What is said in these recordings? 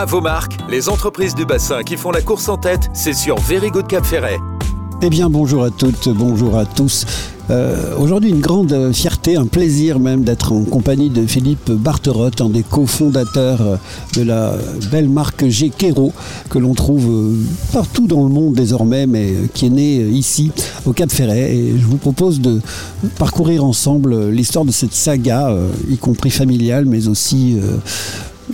À vos marques, les entreprises du bassin qui font la course en tête, c'est sur Very Good Cap Ferret. Eh bien, bonjour à toutes, bonjour à tous. Euh, aujourd'hui, une grande fierté, un plaisir même d'être en compagnie de Philippe Barterotte, un des cofondateurs de la belle marque G. que l'on trouve euh, partout dans le monde désormais, mais qui est né ici, au Cap Ferret. Et je vous propose de parcourir ensemble l'histoire de cette saga, euh, y compris familiale, mais aussi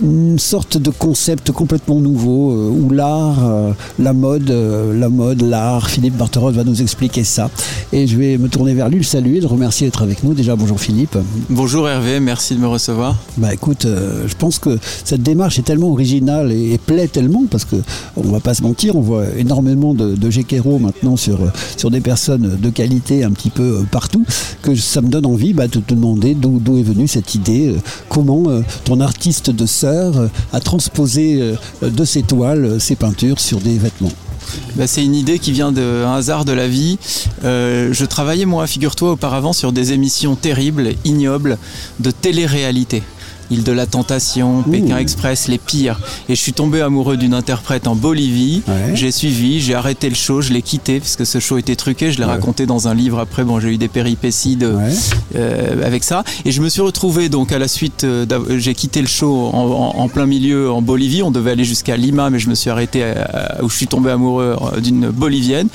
une sorte de concept complètement nouveau euh, où l'art, euh, la mode, euh, la mode, l'art, Philippe Barterot va nous expliquer ça. Et je vais me tourner vers lui, le saluer, le remercier d'être avec nous. Déjà, bonjour Philippe. Bonjour Hervé, merci de me recevoir. Bah écoute, je pense que cette démarche est tellement originale et, plaît tellement parce que on va pas se mentir, on voit énormément de, de maintenant sur, sur des personnes de qualité un petit peu partout que ça me donne envie bah, de te demander d'où est venue cette idée, comment ton artiste de sœur à transposer euh, de ses toiles euh, ses peintures sur des vêtements bah, c'est une idée qui vient d'un hasard de la vie. Euh, je travaillais moi, figure-toi, auparavant sur des émissions terribles, ignobles, de télé-réalité. Île de la Tentation, Pékin Express, les pires. Et je suis tombé amoureux d'une interprète en Bolivie. J'ai suivi, j'ai arrêté le show, je l'ai quitté parce que ce show était truqué. Je l'ai raconté dans un livre après. Bon, j'ai eu des péripéties euh, avec ça. Et je me suis retrouvé donc à la suite, euh, j'ai quitté le show en, plein milieu en Bolivie. On devait aller jusqu'à Lima, mais je me suis arrêté où je suis tombé amoureux euh, d'une Bolivienne.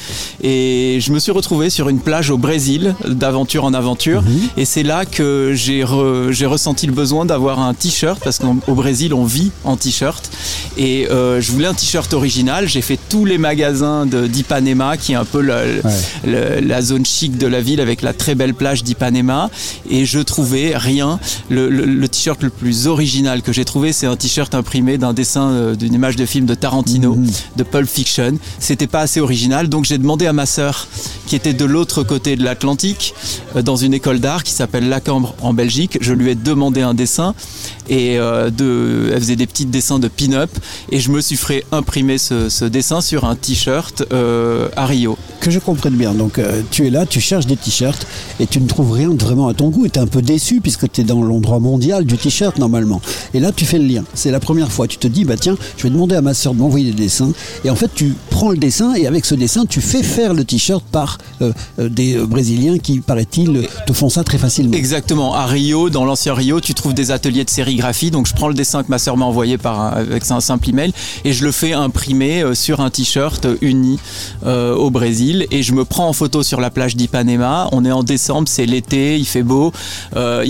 Et je me suis retrouvé sur une plage au Brésil, d'aventure en aventure. Mhm. Et c'est là que j'ai ressenti le besoin d'avoir un t-shirt parce qu'au Brésil on vit en t-shirt et euh, je voulais un t-shirt original. J'ai fait tous les magasins d'Ipanema qui est un peu la, zone chic de la ville avec la très belle plage d'Ipanema et je trouvais rien. Le, t-shirt le plus original que j'ai trouvé c'est un t-shirt imprimé d'un dessin euh, d'une image de film de Tarantino, mhm. de Pulp Fiction. C'était pas assez original donc j'ai demandé à ma sœur qui était de l'autre côté de l'Atlantique euh, dans une école d'art qui s'appelle Lacambre en Belgique. Je lui ai demandé un dessin et euh, de, elle faisait des petits dessins de pin-up et je me suis fait imprimer ce, dessin sur un t-shirt euh, à Rio. Que je comprenne bien, donc euh, tu es là, tu cherches des t-shirts et tu ne trouves rien vraiment à ton goût et tu es un peu déçu puisque tu es dans l'endroit mondial du t-shirt normalement. Et là tu fais le lien, c'est la première fois, tu te dis bah tiens, je vais demander à ma soeur de m'envoyer des dessins et en fait tu prends le dessin et avec ce dessin tu fais faire le t-shirt par des Brésiliens qui paraît-il te font ça très facilement. Exactement, à Rio, dans l'ancien Rio, tu trouves des ateliers de série donc je prends le dessin que ma sœur m'a envoyé par avec un simple email et je le fais imprimer euh, sur un t-shirt uni euh, au Brésil et je me prends en photo sur la plage d'Ipanema. On est en décembre, c'est l'été, il fait beau, euh,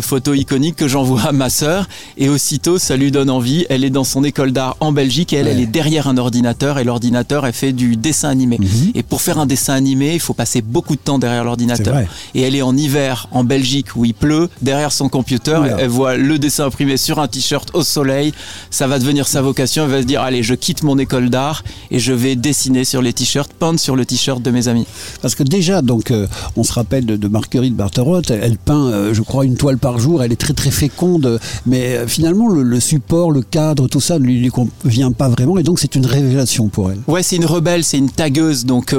photo iconique que j'envoie à ma sœur et aussitôt ça lui donne envie. Elle est dans son école d'art en Belgique et elle, elle est derrière un ordinateur et l'ordinateur elle fait du dessin animé. Mhm. Et pour faire un dessin animé, il faut passer beaucoup de temps derrière l'ordinateur. Et elle est en hiver en Belgique où il pleut, derrière son computer, elle voit le dessin imprimé sur un t-shirt au soleil. Ça va devenir sa vocation. Elle va se dire allez, je quitte mon école d'art et je vais dessiner sur les t-shirts, peindre sur le t-shirt de mes amis. Parce que déjà, donc, euh, on se rappelle de, Marguerite Barterotte. Elle, peint, euh, je crois, une toile par jour. Elle est très très féconde. Mais euh, finalement, le, support, le cadre, tout ça ne lui, lui, convient pas vraiment. Et donc, c'est une révélation pour elle. Ouais, c'est une rebelle, c'est une tagueuse. Donc,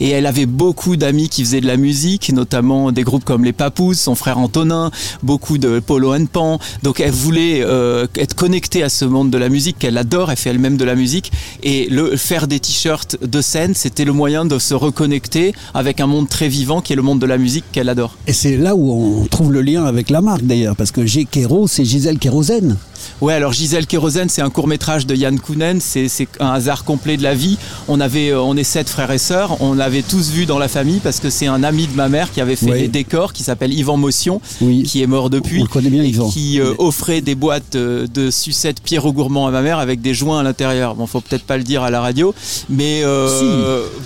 et elle avait beaucoup d'amis qui faisaient de la musique, notamment des groupes comme les Papous, son frère Antonin, beaucoup de Polo and Pan. Donc, elle voulait euh, être connectée à ce monde de la musique qu'elle adore, elle fait elle-même de la musique, et le faire des t-shirts de scène, c'était le moyen de se reconnecter avec un monde très vivant qui est le monde de la musique qu'elle adore. Et c'est là où on trouve le lien avec la marque d'ailleurs, parce que G. Kero, c'est Gisèle Kérosène. Ouais, alors Gisèle Kérosène, c'est un court métrage de Yann Kounen, c'est un hasard complet de la vie. On avait, euh, on est sept frères et sœurs, on l'avait tous vu dans la famille parce que c'est un ami de ma mère qui avait fait les décors, qui s'appelle Yvan Motion, qui est mort depuis, on le connaît bien, Yvan. qui euh, offrait des boîtes euh, de sucettes Pierrot Gourmand à ma mère avec des joints à l'intérieur. Bon, faut peut-être pas le dire à la radio, mais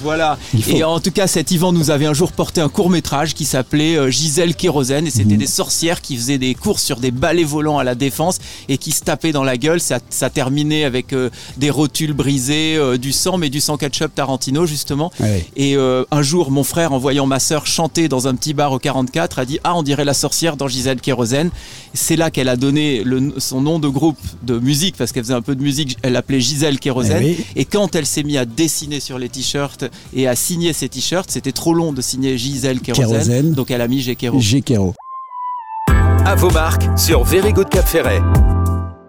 voilà. Et en tout cas, cet Yvan nous avait un jour porté un court métrage qui s'appelait Gisèle Kérosène et c'était mhm. des sorcières qui faisaient des courses sur des balais volants à la défense et qui se tapaient dans la gueule. Ça, ça terminait avec euh, des rotules brisées, euh, du sang, mais du sang ketchup Tarantino justement. Et euh, un jour, mon frère, en voyant ma sœur chanter dans un petit bar au 44, a dit Ah, on dirait la sorcière dans Gisèle Kérosène. C'est là qu'elle a donné le, son nom de groupe de musique, parce qu'elle faisait un peu de musique, elle l'appelait Gisèle Kérosène. Eh et quand elle s'est mise à dessiner sur les t-shirts et à signer ses t-shirts, c'était trop long de signer Gisèle Kérosène. Donc elle a mis G. G. À vos marques sur Very Good Cap Ferret.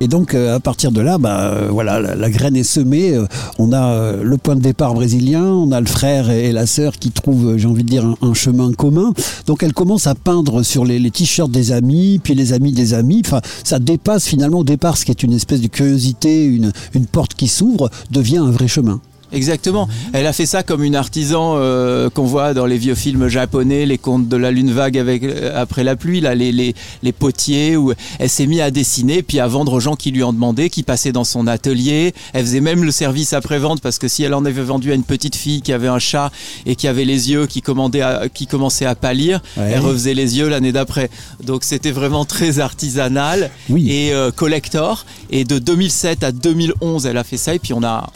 Et donc à partir de là, bah, voilà, la, graine est semée. on a le point de départ brésilien, on a le frère et, la sœur qui trouvent, j'ai envie de dire, un, chemin commun. Donc elle commence à peindre sur les, les t-shirts des amis, puis les amis des amis. Enfin, ça dépasse finalement au départ ce qui est une espèce de curiosité, une, une porte qui s'ouvre, devient un vrai chemin. Exactement. Elle a fait ça comme une artisan euh, qu'on voit dans les vieux films japonais, les contes de la lune vague avec euh, après la pluie, là, les, les, les potiers, où elle s'est mise à dessiner puis à vendre aux gens qui lui en demandaient, qui passaient dans son atelier. Elle faisait même le service après-vente parce que si elle en avait vendu à une petite fille qui avait un chat et qui avait les yeux qui, commandait qui commençaient à pâlir, elle refaisait les yeux l'année d'après. Donc c'était vraiment très artisanal et euh, collector. Et de 2007 à 2011, elle a fait ça et puis on a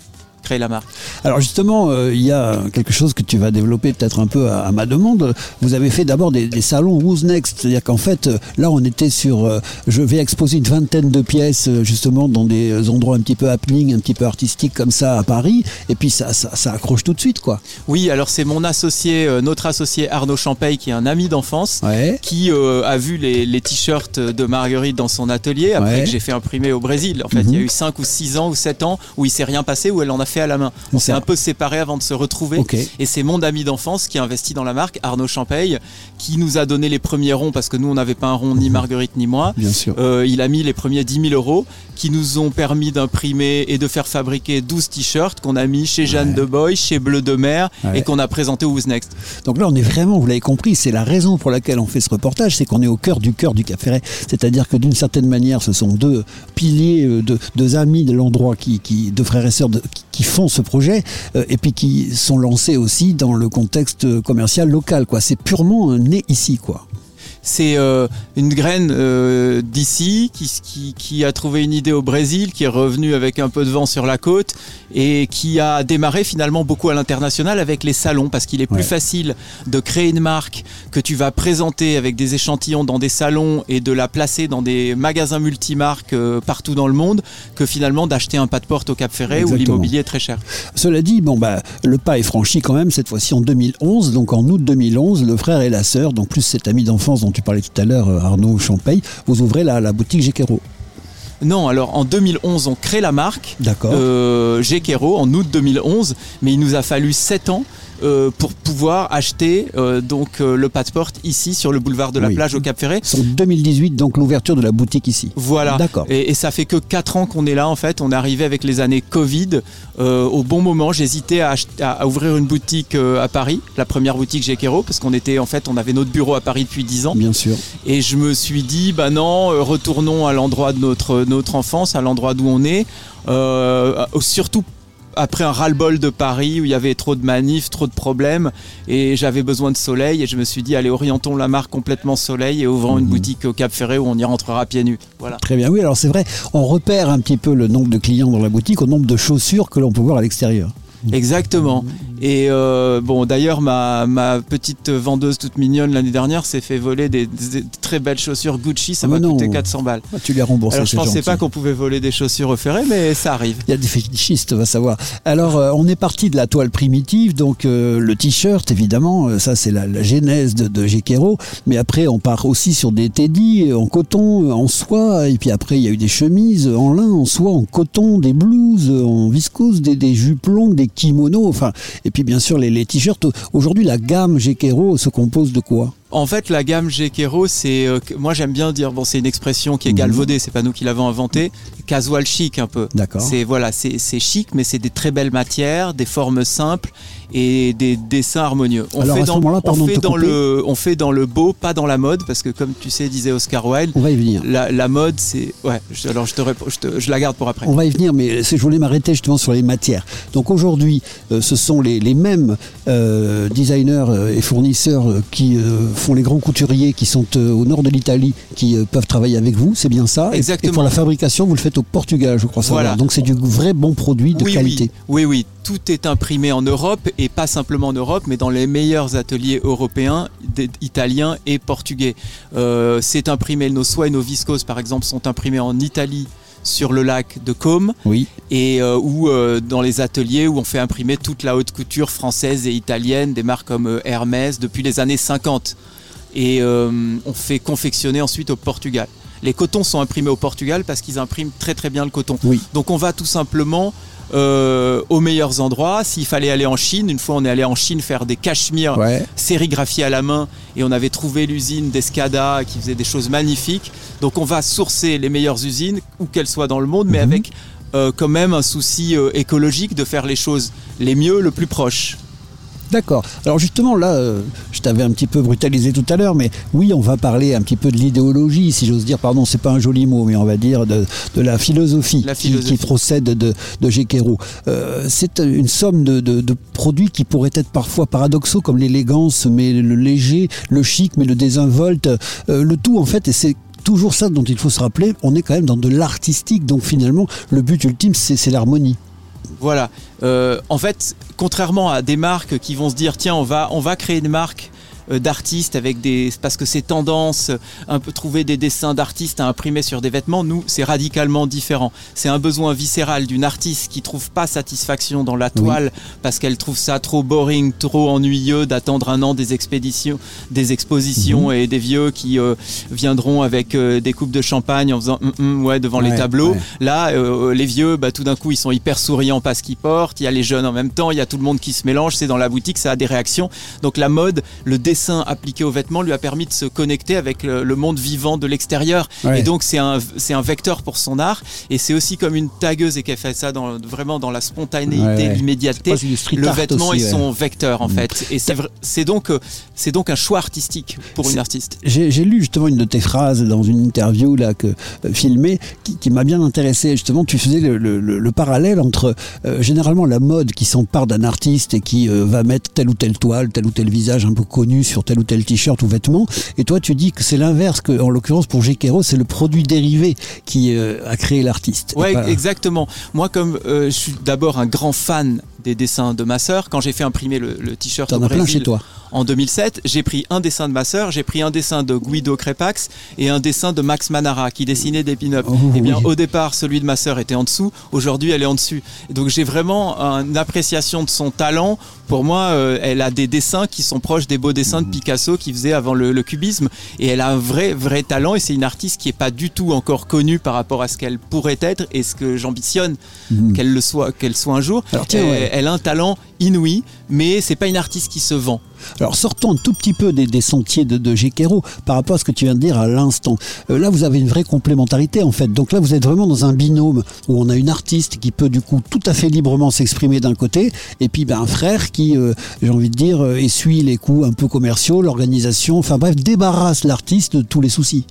la marque Alors justement, euh, il y a quelque chose que tu vas développer peut-être un peu à, ma demande. Vous avez fait d'abord des, salons Who's Next, c'est-à-dire qu'en fait, euh, là on était sur, euh, je vais exposer une vingtaine de pièces justement dans des endroits un petit peu happening, un petit peu artistiques comme ça à Paris, et puis ça, ça, accroche tout de suite quoi. Oui, alors c'est mon associé, notre associé Arnaud Champagne, qui est un ami d'enfance, qui a vu les, t-shirts de Marguerite dans son atelier, après que j'ai fait imprimer au Brésil. En fait, il y a mhm. eu 5 ou 6 ans ou 7 ans où il s'est rien passé, où elle en a fait à la main. On s'est un peu séparés avant de se retrouver. Et c'est mon ami d'enfance qui a investi dans la marque, Arnaud Champagne, qui nous a donné les premiers ronds parce que nous, on n'avait pas un rond, ni mhm. Marguerite ni moi. Bien sûr. Euh, il a mis les premiers 10 000 euros qui nous ont permis d'imprimer et de faire fabriquer 12 t-shirts qu'on a mis chez Jeanne de Boy, chez Bleu de Mer et qu'on a présenté au Who's Next. Donc là, on est vraiment, vous l'avez compris, c'est la raison pour laquelle on fait ce reportage, c'est qu'on est au cœur du cœur du Café. C'est-à-dire que d'une certaine manière, ce sont deux piliers, euh, deux, amis de l'endroit, qui, qui, deux frères et sœurs qui font ce projet euh, et puis qui sont lancés aussi dans le contexte commercial local. Quoi. C'est purement né ici. quoi c'est euh, une graine euh, d'ici qui, qui, a trouvé une idée au Brésil, qui est revenue avec un peu de vent sur la côte et qui a démarré finalement beaucoup à l'international avec les salons parce qu'il est plus facile de créer une marque que tu vas présenter avec des échantillons dans des salons et de la placer dans des magasins multimarques euh, partout dans le monde que finalement d'acheter un pas de porte au Cap Ferret où l'immobilier est très cher. Cela dit, bon bah le pas est franchi quand même cette fois-ci en 2011, donc en août 2011, le frère et la sœur, donc plus cet ami d'enfance dont tu parlais tout à l'heure, euh, Arnaud Champagne, vous ouvrez la, la boutique Gekero. Non, alors en 2011, on crée la marque D'accord. Euh, en août 2011, mais il nous a fallu 7 ans euh, pour pouvoir acheter euh, donc euh, le passeport ici sur le boulevard de la plage au Cap Ferret. C'est en 2018 donc l'ouverture de la boutique ici. Voilà. D'accord. Et, ça fait que 4 ans qu'on est là en fait. On est arrivé avec les années Covid au bon moment. J'hésitais à, à, ouvrir une boutique à Paris, la première boutique Gekero, parce qu'on était en fait on avait notre bureau à Paris depuis 10 ans. Bien sûr. Et je me suis dit bah non, retournons à l'endroit de notre notre enfance, à l'endroit d'où on est. surtout après un ras-le-bol de Paris où il y avait trop de manifs, trop de problèmes et j'avais besoin de soleil et je me suis dit allez orientons la marque complètement soleil et ouvrons une mhm. boutique au Cap Ferré où on y rentrera pieds nus. Voilà. Très bien, oui alors c'est vrai, on repère un petit peu le nombre de clients dans la boutique au nombre de chaussures que l'on peut voir à l'extérieur. Exactement. Et euh, bon, d'ailleurs, ma, ma, petite vendeuse toute mignonne l'année dernière s'est fait voler des, très belles chaussures Gucci. Ça m'a coûté 400 balles. Ah, tu les rembourses. Alors, je pensais pas qu'on pouvait voler des chaussures au ferré, mais ça arrive. Il y a des fétichistes, on va savoir. Alors, euh, on est parti de la toile primitive, donc euh, le t-shirt, évidemment, ça c'est la, la, genèse de, de Mais après, on part aussi sur des teddy en coton, en soie. Et puis après, il y a eu des chemises en lin, en soie, en coton, des blouses, en viscose, des, des jupes longues, des kimonos. Enfin, et puis bien sûr, les, t-shirts. Aujourd'hui, la gamme Gekero se compose de quoi? En fait, la gamme Gekero, c'est, euh, moi j'aime bien dire, bon, c'est une expression qui est mhm. galvaudée, c'est pas nous qui l'avons inventée, casual chic un peu. D'accord. C'est voilà, c'est chic, mais c'est des très belles matières, des formes simples et des dessins harmonieux. On fait dans, on fait dans le, on fait dans le beau, pas dans la mode, parce que comme tu sais, disait Oscar Wilde, on va y venir. La, mode, c'est, ouais. alors je te, je je, la garde pour après. On va y venir, mais je voulais m'arrêter justement sur les matières. Donc aujourd'hui, euh, ce sont les, les mêmes euh, designers et fournisseurs qui font les grands couturiers qui sont euh, au nord de l'Italie qui euh, peuvent travailler avec vous, c'est bien ça Exactement. Et pour la fabrication, vous le faites au Portugal, je crois voilà. Donc c'est du vrai bon produit de qualité. Oui. oui, tout est imprimé en Europe et pas simplement en Europe, mais dans les meilleurs ateliers européens, italiens et portugais. Euh, c'est imprimé, nos soies et nos viscoses par exemple sont imprimés en Italie sur le lac de Côme oui. et euh, ou euh, dans les ateliers où on fait imprimer toute la haute couture française et italienne des marques comme Hermès depuis les années 50 et on fait confectionner ensuite au Portugal. Les cotons sont imprimés au Portugal parce qu'ils impriment très très bien le coton. Oui. Donc on va tout simplement euh, aux meilleurs endroits. S'il fallait aller en Chine, une fois on est allé en Chine faire des cachemires Ouais. sérigraphiés à la main et on avait trouvé l'usine d'Escada qui faisait des choses magnifiques. Donc on va sourcer les meilleures usines, où qu'elles soient dans le monde, mais Mhm. avec euh, quand même un souci euh, écologique de faire les choses les mieux, le plus proche. D'accord. Alors justement, là, euh, je t'avais un petit peu brutalisé tout à l'heure, mais oui, on va parler un petit peu de l'idéologie, si j'ose dire. Pardon, c'est pas un joli mot, mais on va dire de, de la philosophie, La qui- philosophie. Qui, procède de, de Gekero. Euh, c'est une somme de, de- de produits qui pourraient être parfois paradoxaux, comme l'élégance, mais le léger, le chic, mais le désinvolte. Euh, le tout, en fait, et c'est toujours ça dont il faut se rappeler, on est quand même dans de l'artistique, donc finalement, le but ultime, c'est l'harmonie. Voilà. Euh, en fait, contrairement à des marques qui vont se dire tiens, on va, on va créer une marque d'artistes avec des parce que c'est tendance euh, un peu trouver des dessins d'artistes à imprimer sur des vêtements nous c'est radicalement différent c'est un besoin viscéral d'une artiste qui trouve pas satisfaction dans la toile parce qu'elle trouve ça trop boring trop ennuyeux d'attendre un an des expéditions des expositions et des vieux qui euh, viendront avec euh, des coupes de champagne en faisant Hum, hum, ouais devant les tableaux ouais. Là, euh, les vieux, bah, tout d'un coup, ils sont hyper souriants parce qu'ils portent. Il y a les jeunes en même temps. Il y a tout le monde qui se mélange. C'est dans la boutique, ça a des réactions. Donc la mode, le dessin appliqué aux vêtements lui a permis de se connecter avec le, le monde vivant de l'extérieur. Ouais. Et donc c'est un, c'est un vecteur pour son art. Et c'est aussi comme une tagueuse et qu'elle fait ça dans, vraiment dans la spontanéité, Ouais, l'immédiateté. Street Le vêtement aussi, est son vecteur en Mm. fait. Et c'est vrai- c'est donc, euh, c'est donc un choix artistique pour une artiste. J'ai j'ai lu justement une de tes phrases dans une interview là que euh, filmée qui, qui m'a bien intéressé. Justement, tu faisais le, le- le- le parallèle entre euh, généralement la mode qui s'empare d'un artiste et qui euh, va mettre telle ou telle toile, tel ou tel visage un peu connu sur tel ou tel t-shirt ou vêtement. Et toi, tu dis que c'est l'inverse. Que en l'occurrence pour Gekero, c'est le produit dérivé qui euh, a créé l'artiste. Ouais, pas- exactement. Moi, comme euh, je suis d'abord un grand fan des dessins de ma sœur, quand j'ai fait imprimer le, le t-shirt T'en as plein chez toi. En 2007, j'ai pris un dessin de ma sœur, j'ai pris un dessin de Guido Crepax et un dessin de Max Manara qui dessinait des pin-up. Oh, Eh bien, oui. au départ, celui de ma sœur était en dessous. Aujourd'hui, elle est en dessus. Donc, j'ai vraiment une appréciation de son talent. Pour moi, euh, elle a des dessins qui sont proches des beaux dessins de Picasso qui faisait avant le, le cubisme. Et elle a un vrai, vrai talent. Et c'est une artiste qui est pas du tout encore connue par rapport à ce qu'elle pourrait être et ce que j'ambitionne Mhm. qu'elle le soit, qu'elle soit un jour. Alors, tiens, elle, elle a un talent inouï, mais c'est pas une artiste qui se vend. Alors sortons un tout petit peu des, sentiers de, de par rapport à ce que tu viens de dire à l'instant. Euh, là, vous avez une vraie complémentarité en fait. Donc là, vous êtes vraiment dans un binôme où on a une artiste qui peut du coup tout à fait librement s'exprimer d'un côté, et puis ben, un frère qui, euh, j'ai envie de dire, euh, essuie les coups un peu commerciaux, l'organisation, enfin bref, débarrasse l'artiste de tous les soucis.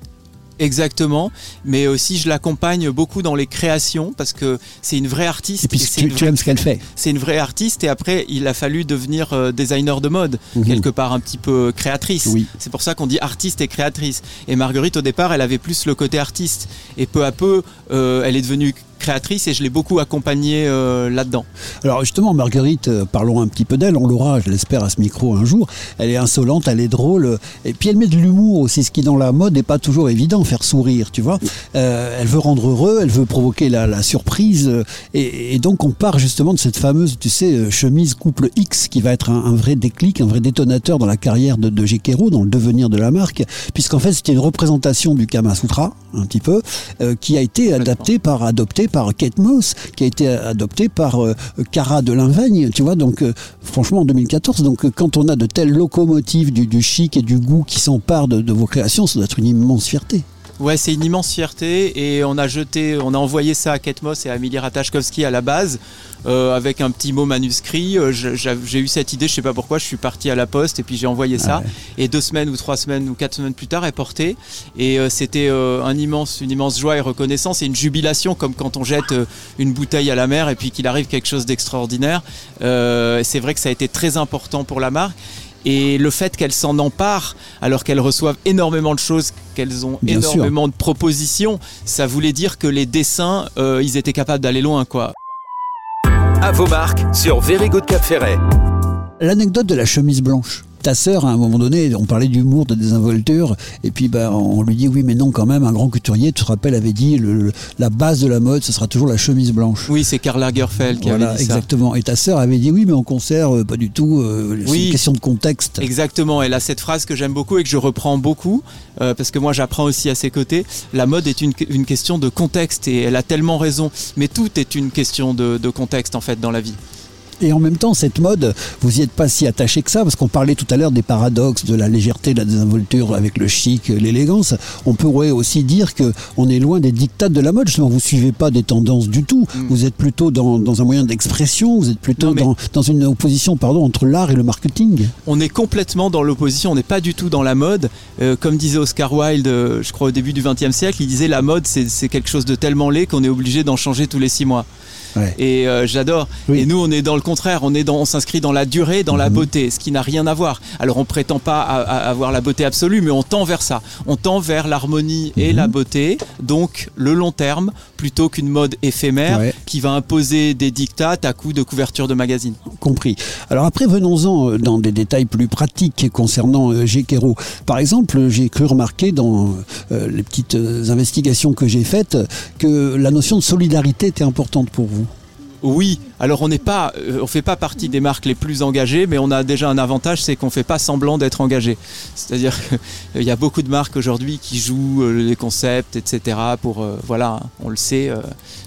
Exactement, mais aussi je l'accompagne beaucoup dans les créations parce que c'est une vraie artiste. Et puis tu aimes ce qu'elle fait. c'est une vraie artiste et après il a fallu devenir euh, designer de mode, Mhm. quelque part un petit peu créatrice. Oui. C'est pour ça qu'on dit artiste et créatrice. Et Marguerite au départ elle avait plus le côté artiste et peu à peu euh, elle est devenue créatrice et je l'ai beaucoup accompagnée euh, là-dedans. Alors justement, Marguerite, euh, parlons un petit peu d'elle. On l'aura, je l'espère, à ce micro un jour. Elle est insolente, elle est drôle, euh, et puis elle met de l'humour aussi, ce qui dans la mode n'est pas toujours évident, faire sourire, tu vois. Euh, elle veut rendre heureux, elle veut provoquer la, la surprise, et, et donc on part justement de cette fameuse, tu sais, chemise couple X, qui va être un, un vrai déclic, un vrai détonateur dans la carrière de, de Gekero, dans le devenir de la marque, puisqu'en fait c'était une représentation du Kama Sutra, un petit peu, euh, qui a été adapté par, par Kate Moss, qui a été adopté par euh, Cara de tu vois, donc euh, franchement en 2014, donc euh, quand on a de telles locomotives du, du chic et du goût qui s'emparent de, de vos créations, ça doit être une immense fierté. Ouais, c'est une immense fierté et on a jeté, on a envoyé ça à Kate Moss et à Ratajkowski à la base euh, avec un petit mot manuscrit. Euh, J'ai eu cette idée, je sais pas pourquoi, je suis parti à la poste et puis j'ai envoyé ça. Ah ouais. Et deux semaines ou trois semaines ou quatre semaines plus tard, elle portait et euh, c'était euh, un immense, une immense joie et reconnaissance et une jubilation comme quand on jette euh, une bouteille à la mer et puis qu'il arrive quelque chose d'extraordinaire. Euh, c'est vrai que ça a été très important pour la marque. Et le fait qu'elles s'en emparent, alors qu'elles reçoivent énormément de choses, qu'elles ont Bien sûr. énormément de propositions, ça voulait dire que les dessins, euh, ils étaient capables d'aller loin, quoi. À vos marques sur Very Good Cap Ferret. L'anecdote de la chemise blanche. Ta sœur, à un moment donné, on parlait d'humour, de désinvolture, et puis bah, on lui dit oui, mais non, quand même, un grand couturier, tu te rappelles, avait dit le, la base de la mode, ce sera toujours la chemise blanche. Oui, c'est Karl Lagerfeld qui avait dit exactement. Et ta sœur avait dit oui, mais en concert, euh, pas du tout. Euh, c'est une question de contexte. Exactement. Elle a cette phrase que j'aime beaucoup et que je reprends beaucoup euh, parce que moi j'apprends aussi à ses côtés. La mode est une, question de contexte et elle a tellement raison. Mais tout est une question de contexte en fait dans la vie. Et en même temps, cette mode, vous n'y êtes pas si attaché que ça, parce qu'on parlait tout à l'heure des paradoxes, de la légèreté, de la désinvolture avec le chic, l'élégance. On pourrait aussi dire qu'on est loin des dictats de la mode. Justement, vous suivez pas des tendances du tout. Mm. Vous êtes plutôt dans, un moyen d'expression. Vous êtes plutôt dans, dans, une opposition, pardon, entre l'art et le marketing. On est complètement dans l'opposition. On n'est pas du tout dans la mode. Euh, comme disait Oscar Wilde, euh, je crois au début du XXe siècle, il disait la mode, c'est quelque chose de tellement laid qu'on est obligé d'en changer tous les six mois. Et euh, j'adore. Et nous, on est dans le contraire. On est dans, on s'inscrit dans la durée, dans la mhm. beauté, ce qui n'a rien à voir. Alors, on prétend pas avoir la beauté absolue, mais on tend vers ça. On tend vers l'harmonie et mhm. la beauté. Donc, le long terme, plutôt qu'une mode éphémère qui va imposer des dictats à coup de couverture de magazine. Compris. Alors après, venons-en euh, dans des détails plus pratiques concernant euh, Par exemple, j'ai cru remarquer dans euh, les petites investigations que j'ai faites que la notion de solidarité était importante pour vous. Oui, alors on n'est pas, euh, fait pas partie des marques les plus engagées, mais on a déjà un avantage, c'est qu'on fait pas semblant d'être engagé. C'est-à-dire qu'il y a beaucoup de marques aujourd'hui qui jouent euh, les concepts, etc. Pour euh, voilà, on le sait,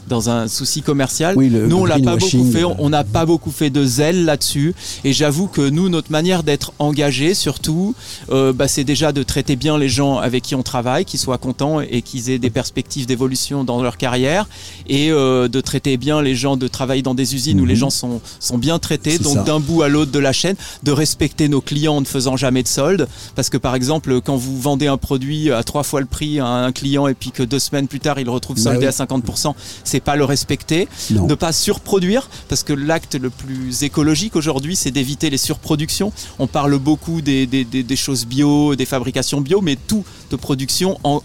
dans un souci commercial. nous on l'a pas beaucoup fait, on n'a pas beaucoup fait de zèle là-dessus. Et j'avoue que nous, notre manière d'être engagé, surtout, bah, c'est déjà de traiter bien les gens avec qui on travaille, qu'ils soient contents et qu'ils aient des perspectives d'évolution dans leur carrière, et de traiter bien les gens de travailler dans des usines où les mhm. gens sont, sont bien traités, donc d'un bout à l'autre de la chaîne, de respecter nos clients en ne faisant jamais de solde. Parce que par exemple, quand vous vendez un produit à trois fois le prix à un client et puis que deux semaines plus tard il retrouve bah soldé à 50%, c'est pas le respecter. Ne pas surproduire, parce que l'acte le plus écologique aujourd'hui, c'est d'éviter les surproductions. On parle beaucoup des, des, des, choses bio, des fabrications bio, mais tout de production en,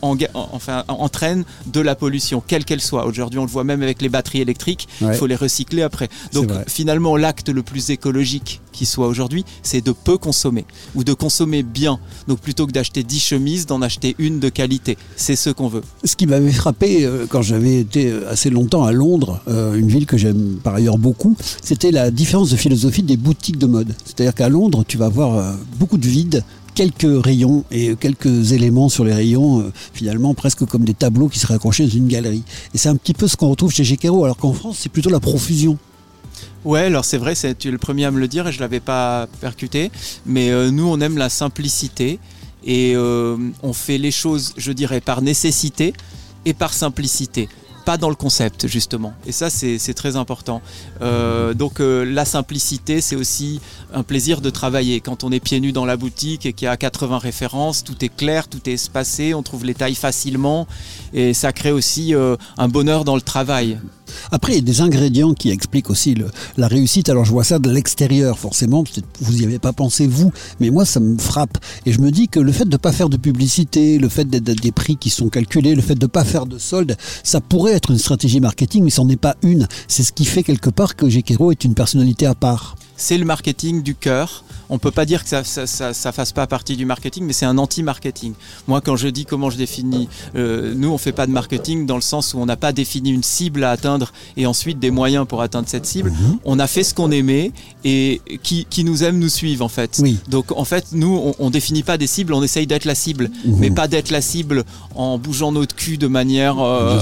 enfin, entraîne de la pollution, quelle qu'elle soit. Aujourd'hui, on le voit même avec les batteries électriques il faut les recycler après. Donc finalement, l'acte le plus écologique qui soit aujourd'hui, c'est de peu consommer ou de consommer bien. Donc plutôt que d'acheter 10 chemises, d'en acheter une de qualité. C'est ce qu'on veut. Ce qui m'avait frappé euh, quand j'avais été euh, assez longtemps à Londres, euh, une ville que j'aime par ailleurs beaucoup, c'était la différence de philosophie des boutiques de mode. C'est-à-dire qu'à Londres, tu vas avoir beaucoup de vide, quelques rayons et quelques éléments sur les rayons, finalement presque comme des tableaux qui seraient accrochés dans une galerie. Et c'est un petit peu ce qu'on retrouve chez Gekero, alors qu'en France, c'est plutôt la profusion. Ouais, alors c'est vrai, tu es le premier à me le dire et je ne l'avais pas percuté, mais euh, nous on aime la simplicité et euh, on fait les choses, je dirais, par nécessité et par simplicité pas dans le concept justement. Et ça c'est très important. Euh, donc la simplicité c'est aussi un plaisir de travailler. Quand on est pieds nus dans la boutique et qu'il y a 80 références, tout est clair, tout est espacé, on trouve les tailles facilement et ça crée aussi un bonheur dans le travail. Après, il y a des ingrédients qui expliquent aussi la réussite. Alors, je vois ça de l'extérieur, forcément. Vous n'y avez pas pensé, vous, mais moi, ça me frappe. Et je me dis que le fait de ne pas faire de publicité, le fait d'être des prix qui sont calculés, le fait de ne pas faire de soldes, ça pourrait être une stratégie marketing, mais ce n'en est pas une. C'est ce qui fait quelque part que Gekero est une personnalité à part. C'est le marketing du cœur on peut pas dire que ça, ça, fasse pas partie du marketing, mais c'est un anti-marketing. Moi, quand je dis comment je définis, euh, nous, on fait pas de marketing dans le sens où on n'a pas défini une cible à atteindre et ensuite des moyens pour atteindre cette cible. Mhm. On a fait ce qu'on aimait et qui, nous aime nous suivent en fait. Donc en fait, nous, on, définit pas des cibles, on essaye d'être la cible, mhm. mais pas d'être la cible en bougeant notre cul de manière euh,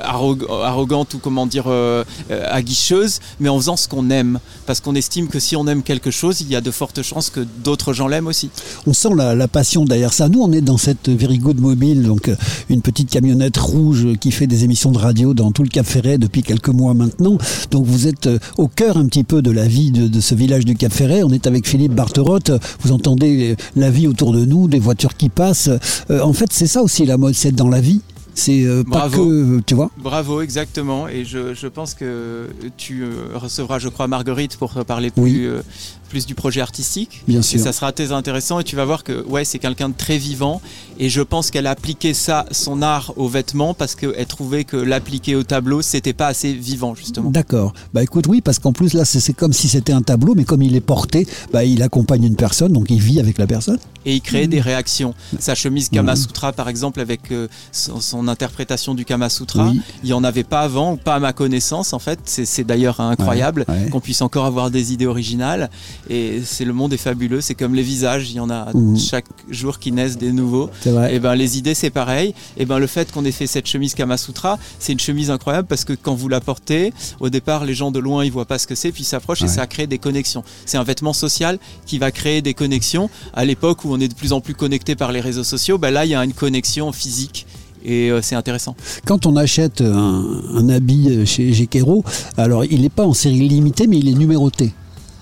arrogante ou comment dire euh, aguicheuse, mais en faisant ce qu'on aime, parce qu'on estime que si on aime quelque chose, il y a de fortes chances que d'autres gens l'aiment aussi. On sent la, passion derrière ça. Nous, on est dans cette Very Good Mobile, donc euh, une petite camionnette rouge qui fait des émissions de radio dans tout le Cap Ferret depuis quelques mois maintenant. Donc vous êtes euh, au cœur un petit peu de la vie de, ce village du Cap Ferret. On est avec Philippe Barterotte. Vous entendez euh, la vie autour de nous, des voitures qui passent. en fait, c'est ça aussi la mode, c'est dans la vie. C'est euh, pas que, tu vois. Bravo, exactement. Et je, je pense que tu euh, recevras, je crois, Marguerite pour parler plus, euh, plus du projet artistique. Bien Et sûr. ça sera très intéressant et tu vas voir que ouais, c'est quelqu'un de très vivant et je pense qu'elle a appliqué ça, son art aux vêtements parce qu'elle trouvait que l'appliquer au tableau, c'était pas assez vivant justement. D'accord. Bah écoute, oui, parce qu'en plus là, c'est comme si c'était un tableau, mais comme il est porté, bah, il accompagne une personne, donc il vit avec la personne. Et il créait des réactions. Sa chemise. Kama Sutra, par exemple, avec euh, son, son interprétation du Kama Sutra, Oui. il n'y en avait pas avant, ou pas à ma connaissance en fait. C'est c'est d'ailleurs incroyable Ouais, ouais. qu'on puisse encore avoir des idées originales. Et c'est le monde est fabuleux. C'est comme les visages, il y en a Mhm. chaque jour qui naissent des nouveaux. Et ben les idées c'est pareil. Et ben le fait qu'on ait fait cette chemise Kama Sutra, c'est une chemise incroyable parce que quand vous la portez, au départ les gens de loin ils voient pas ce que c'est, puis ils s'approchent Ouais. et ça crée des connexions. C'est un vêtement social qui va créer des connexions. À l'époque où on est de plus en plus connecté par les réseaux sociaux, ben là il y a une connexion physique et euh, c'est intéressant. Quand on achète un, un habit chez Gekero, alors il n'est pas en série limitée, mais il est numéroté.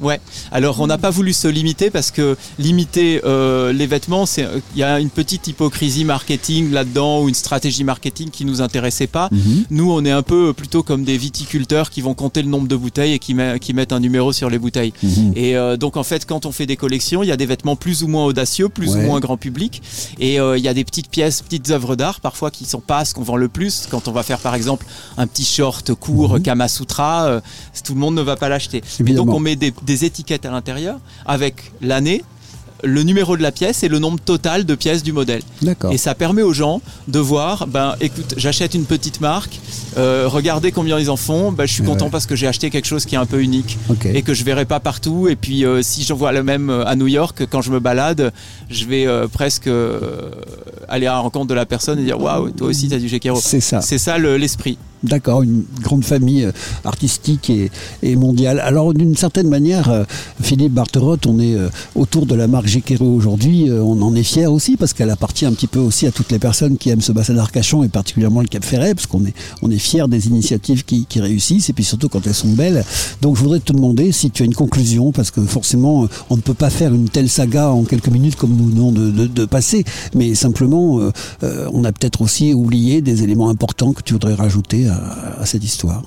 Ouais. Alors on n'a pas voulu se limiter parce que limiter euh, les vêtements, c'est il y a une petite hypocrisie marketing là-dedans ou une stratégie marketing qui nous intéressait pas. Mhm. Nous, on est un peu plutôt comme des viticulteurs qui vont compter le nombre de bouteilles et qui, met- qui mettent un numéro sur les bouteilles. Mhm. Et euh, donc, en fait, quand on fait des collections, il y a des vêtements plus ou moins audacieux, plus Ouais. ou moins grand public. Et euh, il y a des petites pièces, petites œuvres d'art, parfois qui sont pas ce qu'on vend le plus. Quand on va faire, par exemple, un petit short court Mhm. Kama Sutra, euh, tout le monde ne va pas l'acheter. Et donc, on met des, des étiquettes à l'intérieur avec l'année, le numéro de la pièce et le nombre total de pièces du modèle. Et ça permet aux gens de voir, ben écoute, j'achète une petite marque, euh, regardez combien ils en font, ben, je suis content ouais. parce que j'ai acheté quelque chose qui est un peu unique et que je verrai pas partout. Et puis euh, si je vois le même euh, à New York, quand je me balade, je vais euh, presque aller à la rencontre de la personne et dire waouh, toi aussi tu as du Gekero. C'est ça. C'est ça le- l'esprit. D'accord, une grande famille euh, artistique et, mondiale. Alors, d'une certaine manière, euh, Philippe Barterotte, on est euh, autour de la marque Gekero aujourd'hui. on en est fier aussi parce qu'elle appartient un petit peu aussi à toutes les personnes qui aiment ce bassin d'Arcachon et particulièrement le Cap Ferret, parce qu'on est, on est fier des initiatives qui, réussissent et puis surtout quand elles sont belles. Donc, je voudrais te demander si tu as une conclusion parce que forcément, on ne peut pas faire une telle saga en quelques minutes comme nous venons de, passer, mais simplement, on a peut-être aussi oublié des éléments importants que tu voudrais rajouter à cette histoire.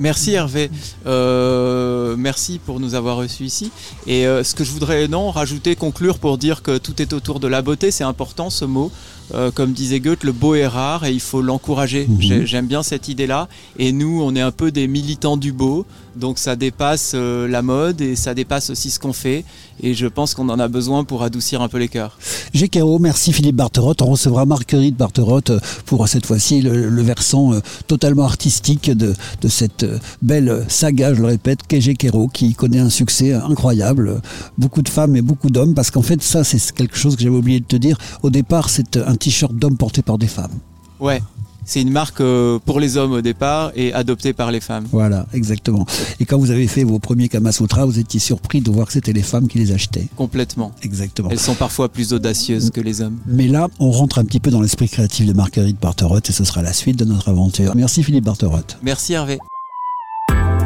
Merci Hervé, Euh, merci pour nous avoir reçus ici. Et euh, ce que je voudrais non rajouter, conclure pour dire que tout est autour de la beauté, c'est important ce mot. Euh, comme disait Goethe, le beau est rare et il faut l'encourager. Mhm. J'ai- J'aime bien cette idée-là. Et nous, on est un peu des militants du beau, donc ça dépasse euh, la mode et ça dépasse aussi ce qu'on fait. Et je pense qu'on en a besoin pour adoucir un peu les cœurs. GKO, merci Philippe Barterotte. On recevra Marguerite Barterotte pour cette fois-ci le, le versant euh, totalement artistique de, de cette euh, belle saga, je le répète, qu'est GKO, qui connaît un succès incroyable. Beaucoup de femmes et beaucoup d'hommes, parce qu'en fait, ça, c'est quelque chose que j'avais oublié de te dire. Au départ, c'est un t-shirt d'homme porté par des femmes. Ouais, c'est une marque euh, pour les hommes au départ et adoptée par les femmes. Voilà, exactement. Et quand vous avez fait vos premiers Kamasutra, vous étiez surpris de voir que c'était les femmes qui les achetaient. Complètement. Exactement. Elles sont parfois plus audacieuses que les hommes. Mais là, on rentre un petit peu dans l'esprit créatif de Marguerite Barterotte et ce sera la suite de notre aventure. Merci Philippe Barterotte. Merci Hervé.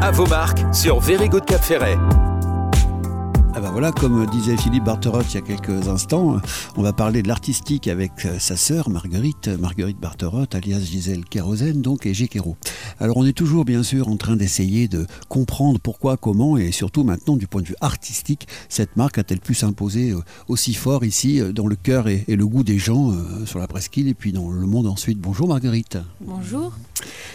À vos marques sur Very Good Cap Ferret. Ah ben voilà, comme disait Philippe Barterotte il y a quelques instants, on va parler de l'artistique avec euh, sa sœur Marguerite, Marguerite Barterotte, alias Gisèle Kérosène, donc, et Géquero. Alors on est toujours bien sûr en train d'essayer de comprendre pourquoi, comment, et surtout maintenant du point de vue artistique, cette marque a-t-elle pu s'imposer euh, aussi fort ici, euh, dans le cœur et, le goût des gens sur la presqu'île et puis dans le monde ensuite. Bonjour Marguerite. Bonjour.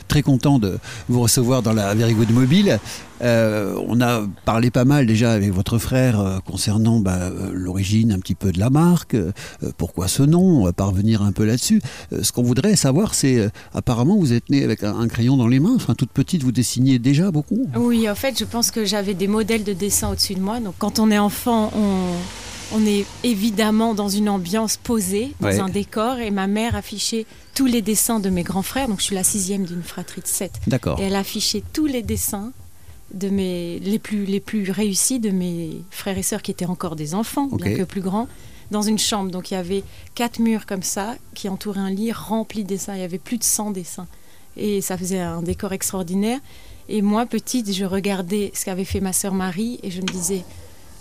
Très content de vous recevoir dans la Very Good Mobile. Euh, on a parlé pas mal déjà avec votre frère euh, concernant bah, euh, l'origine un petit peu de la marque, pourquoi ce nom, on va parvenir un peu là-dessus. Ce qu'on voudrait savoir, c'est apparemment vous êtes né avec un, un crayon dans les mains, enfin toute petite vous dessiniez déjà beaucoup. Oui, en fait, je pense que j'avais des modèles de dessin au-dessus de moi. Donc, quand on est enfant, on, on est évidemment dans une ambiance posée, dans Ouais. un décor. Et ma mère affichait tous les dessins de mes grands frères. Donc, je suis la sixième d'une fratrie de sept. D'accord. Et elle affichait tous les dessins de mes les plus les plus réussis de mes frères et sœurs qui étaient encore des enfants, bien que plus grands, dans une chambre. Donc il y avait quatre murs comme ça qui entouraient un lit rempli de dessins. Il y avait plus de 100 dessins et ça faisait un décor extraordinaire. Et moi petite, je regardais ce qu'avait fait ma sœur Marie et je me disais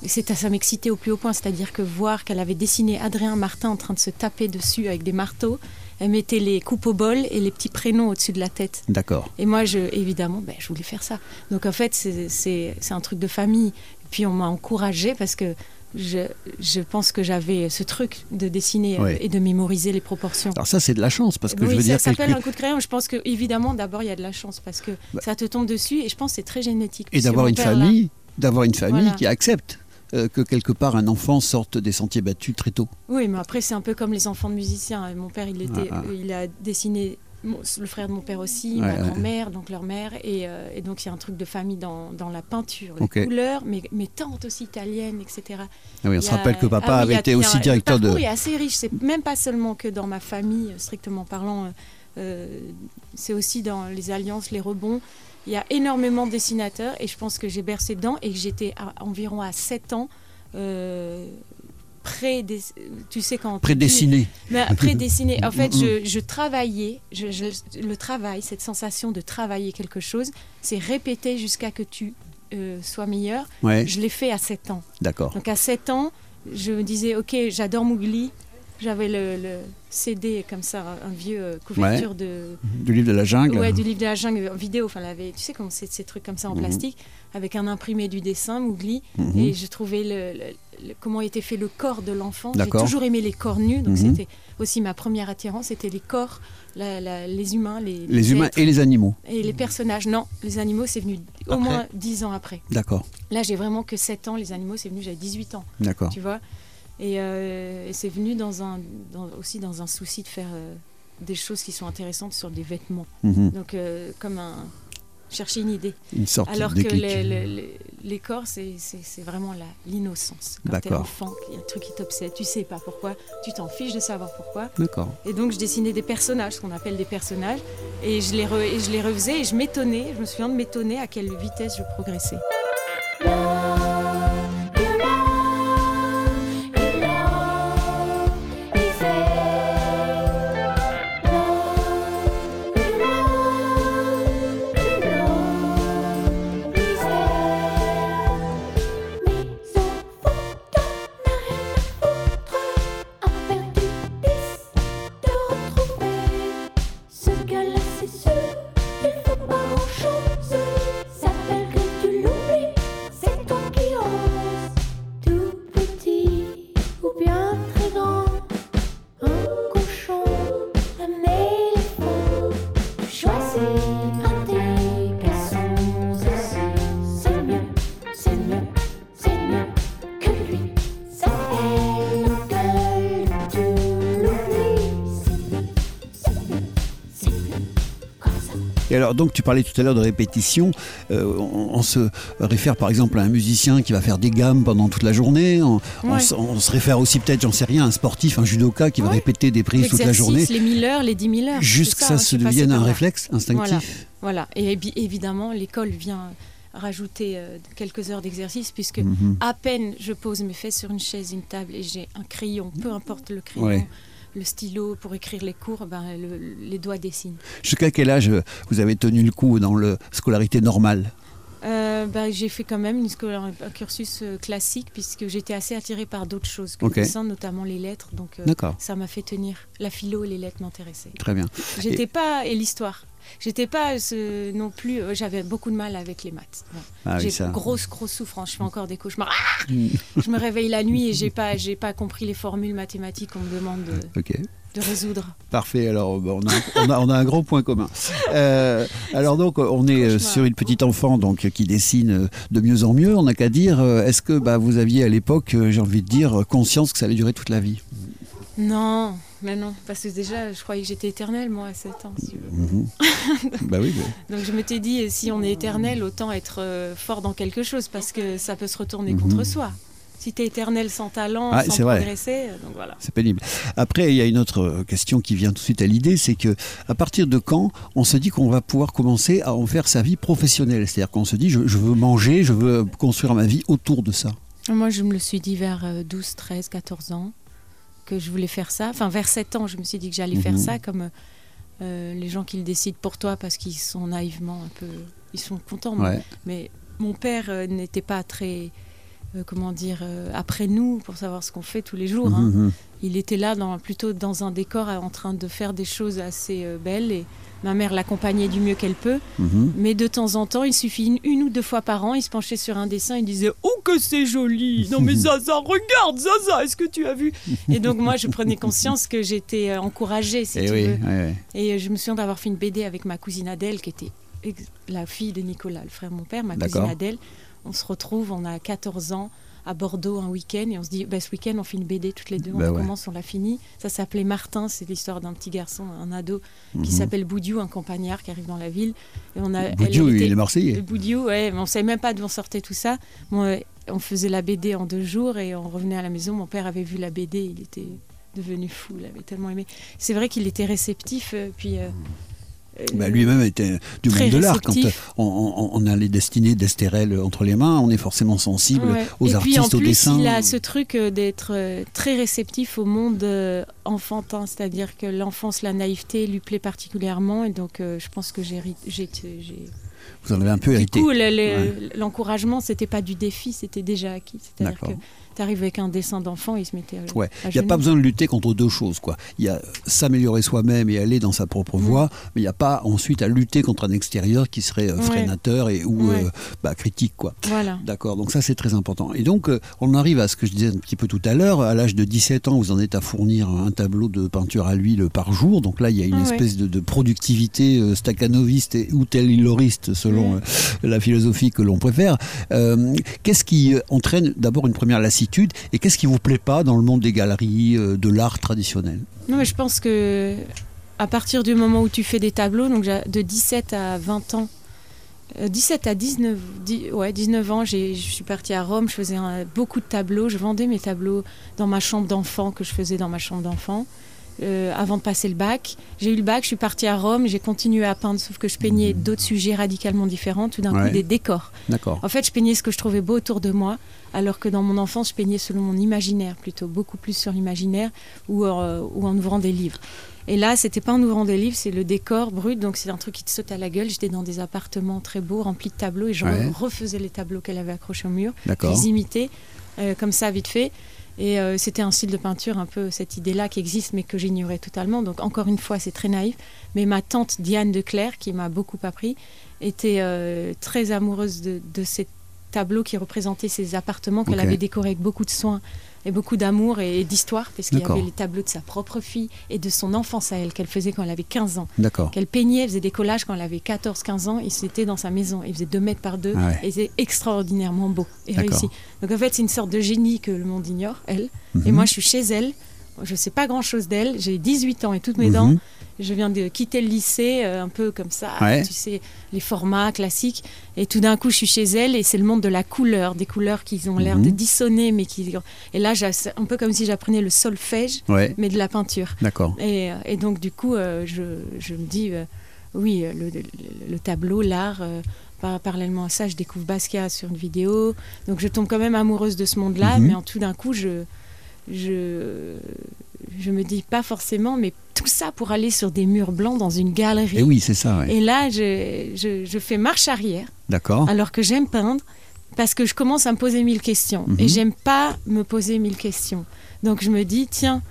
c'est ça m'excitait au plus haut point, c'est-à-dire que voir qu'elle avait dessiné Adrien Martin en train de se taper dessus avec des marteaux, elle mettait les coupes au bol et les petits prénoms au-dessus de la tête. D'accord. Et moi, je, évidemment, ben, je voulais faire ça. Donc en fait, c'est- un truc de famille. Puis on m'a encouragée parce que je, je pense que j'avais ce truc de dessiner euh, et de mémoriser les proportions. Alors ça, c'est de la chance, parce que oui, je veux ça dire, s'appelle quelque- un coup de crayon. Je pense que évidemment, d'abord, il y a de la chance parce que Bah. ça te tombe dessus et je pense que c'est très génétique. et d'avoir une famille, d'avoir une famille qui accepte euh, que quelque part un enfant sorte des sentiers battus très tôt. Oui, mais après, c'est un peu comme les enfants de musiciens. Mon père, il, était, Ah, ah. euh, il a dessiné mon- le frère de mon père aussi, Ouais, ma ouais. grand-mère, donc leur mère. Et, euh, et donc, il y a un truc de famille dans, dans la peinture, les couleurs, mes, mes tantes aussi italiennes, etc. Ah oui, on se rappelle que papa ah oui, avait été aussi un- directeur de... est assez riche. C'est même pas seulement que dans ma famille, euh, strictement parlant. euh, euh, c'est aussi dans les alliances, les rebonds. Il y a énormément de dessinateurs et je pense que j'ai bercé dedans et que j'étais à- environ à 7 ans. Euh, pré tu sais quand mais après dessiner, en fait, je, je travaillais, je- je- le travail, cette sensation de travailler quelque chose, c'est répéter jusqu'à que tu euh, sois meilleur. Ouais, Je l'ai fait à 7 ans. d'accord. Donc à 7 ans, je me disais, ok, j'adore Mowgli. J'avais le, le CD comme ça, un vieux euh, couverture de, Du livre de la jungle. ouais, du livre de la jungle en vidéo. Enfin, tu sais comment c'est ces trucs comme ça en Mhm. plastique, avec un imprimé du dessin, Mowgli. Mhm. Et je trouvais le, comment était fait le corps de l'enfant. J'ai toujours aimé les corps nus, donc Mhm. c'était aussi ma première attirance, c'était les corps, la- la- les humains, les, Les humains êtres et les animaux. et les personnages. Non, les animaux, c'est venu au moins 10 ans après. D'accord, Là, j'ai vraiment que 7 ans, les animaux, c'est venu, j'avais 18 ans, d'accord. tu vois? Et, euh, et c'est venu dans un, dans- aussi dans un souci de faire euh, des choses qui sont intéressantes sur des vêtements. Mhm. Donc, euh, comme un. chercher une idée. Une sorte Alors de que les, les- les- les corps, c'est c'est- c'est vraiment la- l'innocence. Quand t'es D'accord. enfant, il y a un truc qui t'obsède, tu sais pas pourquoi, tu t'en fiches de savoir pourquoi. D'accord. Et donc je dessinais des personnages, ce qu'on appelle des personnages, et je les, re- et je les refaisais et je m'étonnais, je me souviens de m'étonner à quelle vitesse je progressais. Alors, donc, tu parlais tout à l'heure de répétition. Euh, on, on se réfère par exemple à un musicien qui va faire des gammes pendant toute la journée. On, Ouais. se- on se réfère aussi peut-être, j'en sais rien, à un sportif, un judoka qui va répéter des prises toute la journée. Les 1000 heures, les 10 000 heures. Jusqu'à c'est ça hein, se devienne un réflexe instinctif. Voilà, et évi- évidemment, l'école vient rajouter euh, quelques heures d'exercice puisque Mhm. à peine je pose mes fesses sur une chaise, une table et j'ai un crayon, peu importe le crayon, Ouais. Le stylo pour écrire les cours, ben, le- les doigts dessinent. Jusqu'à quel âge euh, vous avez tenu le coup dans la scolarité normale Euh, ben, j'ai fait quand même une un cursus euh, classique puisque j'étais assez attirée par d'autres choses que Ok. le dessin, notamment les lettres. Donc euh, ça m'a fait tenir. La philo et les lettres m'intéressaient. très bien. J'étais pas et l'histoire. J'étais pas ce- non plus. euh, J'avais beaucoup de mal avec les maths. Ouais. Ah j'ai oui, grosse grosse souffrance. Je fais encore des cauchemars. Ah je me réveille la nuit et j'ai pas j'ai pas compris les formules mathématiques qu'on me demande de, de résoudre. parfait. Alors, on, a, on, a, on a un gros point commun. Euh, alors donc, on est euh, sur une petite enfant donc qui dessine de mieux en mieux. On n'a qu'à dire, est-ce que bah, vous aviez à l'époque, j'ai envie de dire, conscience que ça allait durer toute la vie? Non, mais non, parce que déjà je croyais que j'étais éternelle moi à 7 ans. si tu veux. Mhm. Bah oui, mais- Donc je m'étais dit si on est éternel, autant être euh, fort dans quelque chose parce que ça peut se retourner Mhm. contre soi. Si t'es éternel sans talent, Ah, sans vrai. progresser, euh, donc voilà. c'est pénible. Après, il y a une autre euh, question qui vient tout de suite à l'idée, c'est que à partir de quand on se dit qu'on va pouvoir commencer à en faire sa vie professionnelle? C'est-à-dire qu'on se dit, je, je veux manger, je veux construire ma vie autour de ça. Moi, je me le suis dit vers euh, 12, 13, 14 ans que je voulais faire ça. Enfin, vers 7 ans, je me suis dit que j'allais faire Mhm. ça comme euh, les gens qui le décident pour toi parce qu'ils sont naïvement un peu. Ils sont contents. mais- Ouais. Mais mon père euh, n'était pas très euh, comment dire, euh, après nous pour savoir ce qu'on fait tous les jours. hein. Mhm. Il était là dans, plutôt dans un décor euh, en train de faire des choses assez euh, belles et ma mère l'accompagnait du mieux qu'elle peut. Mhm. Mais de temps en temps, il suffit une, une ou deux fois par an, il se penchait sur un dessin, il disait Oh que c'est joli Non mais Zaza, regarde Zaza, est-ce que tu as vu? Et donc moi, je prenais conscience que j'étais euh, encouragée, si Eh tu oui, veux. ouais, ouais. Et je me souviens d'avoir fait une BD avec ma cousine Adèle, qui était la fille de Nicolas, le frère de mon père, ma cousine. Adèle. On se retrouve, on a 14 ans à Bordeaux un week-end et on se dit bah, ce week-end on fait une BD toutes les deux, on Bah ouais. commence, on l'a fini. Ça s'appelait Martin, c'est l'histoire d'un petit garçon, un ado qui Mhm. s'appelle Boudiou, un campagnard qui arrive dans la ville. Et on a, Boudiou, était- il est marseillais. Boudiou, ouais, mais on savait même pas d'où on sortait tout ça. Bon, euh, on faisait la BD en deux jours et on revenait à la maison. Mon père avait vu la BD, il était devenu fou, il avait tellement aimé. C'est vrai qu'il était réceptif, euh, puis. euh, euh, Bah, Lui-même était du monde de l'art. Quand euh, on, on- on a les destinées d'Estérel entre les mains, on est forcément sensible Ouais. aux et puis artistes, en au plus, dessin. il a ce truc euh, d'être euh, très réceptif au monde euh, enfantin, c'est-à-dire que l'enfance, la naïveté lui plaît particulièrement, et donc euh, je pense que j'ai, Vous en avez un peu du hérité. coup le- le- Ouais. l'encouragement, c'était pas du défi, c'était déjà acquis, c'est-à-dire que tu arrives avec un dessin d'enfant, il se mettait. à- Ouais. Il n'y a pas besoin de lutter contre deux choses. Quoi. Il y a s'améliorer soi-même et aller dans sa propre voie, mais il n'y a pas ensuite à lutter contre un extérieur qui serait euh, freinateur et ou euh, bah, critique. Quoi. Voilà. D'accord, donc ça c'est très important. Et donc euh, on arrive à ce que je disais un petit peu tout à l'heure, à l'âge de 17 ans, vous en êtes à fournir un tableau de peinture à l'huile par jour. Donc là il y a une Ah ouais. espèce de, de productivité euh, staccanoviste et, ou tayloriste selon la philosophie que l'on préfère. Qu'est-ce qui entraîne d'abord une première lassitude et qu'est-ce qui vous plaît pas dans le monde des galeries, euh, de l'art traditionnel? Non, mais je pense que à partir du moment où tu fais des tableaux, donc de 17 à 20 ans, euh, 17 à 19, dix- ouais, 19 ans, je suis partie à Rome, je faisais beaucoup de tableaux, je vendais mes tableaux dans ma chambre d'enfant que je faisais dans ma chambre d'enfant. Euh, avant de passer le bac, j'ai eu le bac, je suis partie à Rome, j'ai continué à peindre, sauf que je peignais d'autres sujets radicalement différents, tout d'un Ouais. coup des décors. D'accord. En fait, je peignais ce que je trouvais beau autour de moi, alors que dans mon enfance, je peignais selon mon imaginaire, plutôt beaucoup plus sur l'imaginaire ou, euh, ou en ouvrant des livres. Et là, c'était pas en ouvrant des livres, c'est le décor brut, donc c'est un truc qui te saute à la gueule. J'étais dans des appartements très beaux, remplis de tableaux, et je Ouais. refaisais les tableaux qu'elle avait accrochés au mur, je les imitais euh, comme ça, vite fait. Et euh, c'était un style de peinture, un peu cette idée-là qui existe, mais que j'ignorais totalement. Donc, encore une fois, c'est très naïf. Mais ma tante Diane de Clerc, qui m'a beaucoup appris, était euh, très amoureuse de, de ces tableaux qui représentaient ces appartements qu'elle avait décorés avec beaucoup de soin et beaucoup d'amour et, d'histoire, parce qu'il y avait les tableaux de sa propre fille et de son enfance à elle, qu'elle faisait quand elle avait 15 ans. D'accord. Qu'elle peignait, elle faisait des collages quand elle avait 14-15 ans, et c'était dans sa maison. Il faisait 2 mètres par 2, Ah ouais. et c'était extraordinairement beau et réussi. Donc en fait, c'est une sorte de génie que le monde ignore, elle. Et Mhm. moi, je suis chez elle. Je sais pas grand chose d'elle. J'ai 18 ans et toutes mes Mhm. dents. Je viens de quitter le lycée, euh, un peu comme ça, Ouais. tu sais, les formats classiques. Et tout d'un coup, je suis chez elle et c'est le monde de la couleur, des couleurs qui ont l'air Mhm. de dissonner, mais qui. Et là, c'est un peu comme si j'apprenais le solfège, Ouais, mais de la peinture. d'accord. Et, euh, et donc, du coup, euh, je, je me dis, euh, oui, le, le- le tableau, l'art, par- parallèlement à ça, je découvre Basquiat sur une vidéo. Donc, je tombe quand même amoureuse de ce monde-là, Mhm. mais en tout d'un coup, je, je, je me dis pas forcément, mais tout ça pour aller sur des murs blancs dans une galerie. Et oui, c'est ça. ouais. Et là, je, je- je fais marche arrière, D'accord. alors que j'aime peindre, parce que je commence à me poser mille questions. Mhm. Et j'aime pas me poser mille questions. Donc, je me dis, tiens,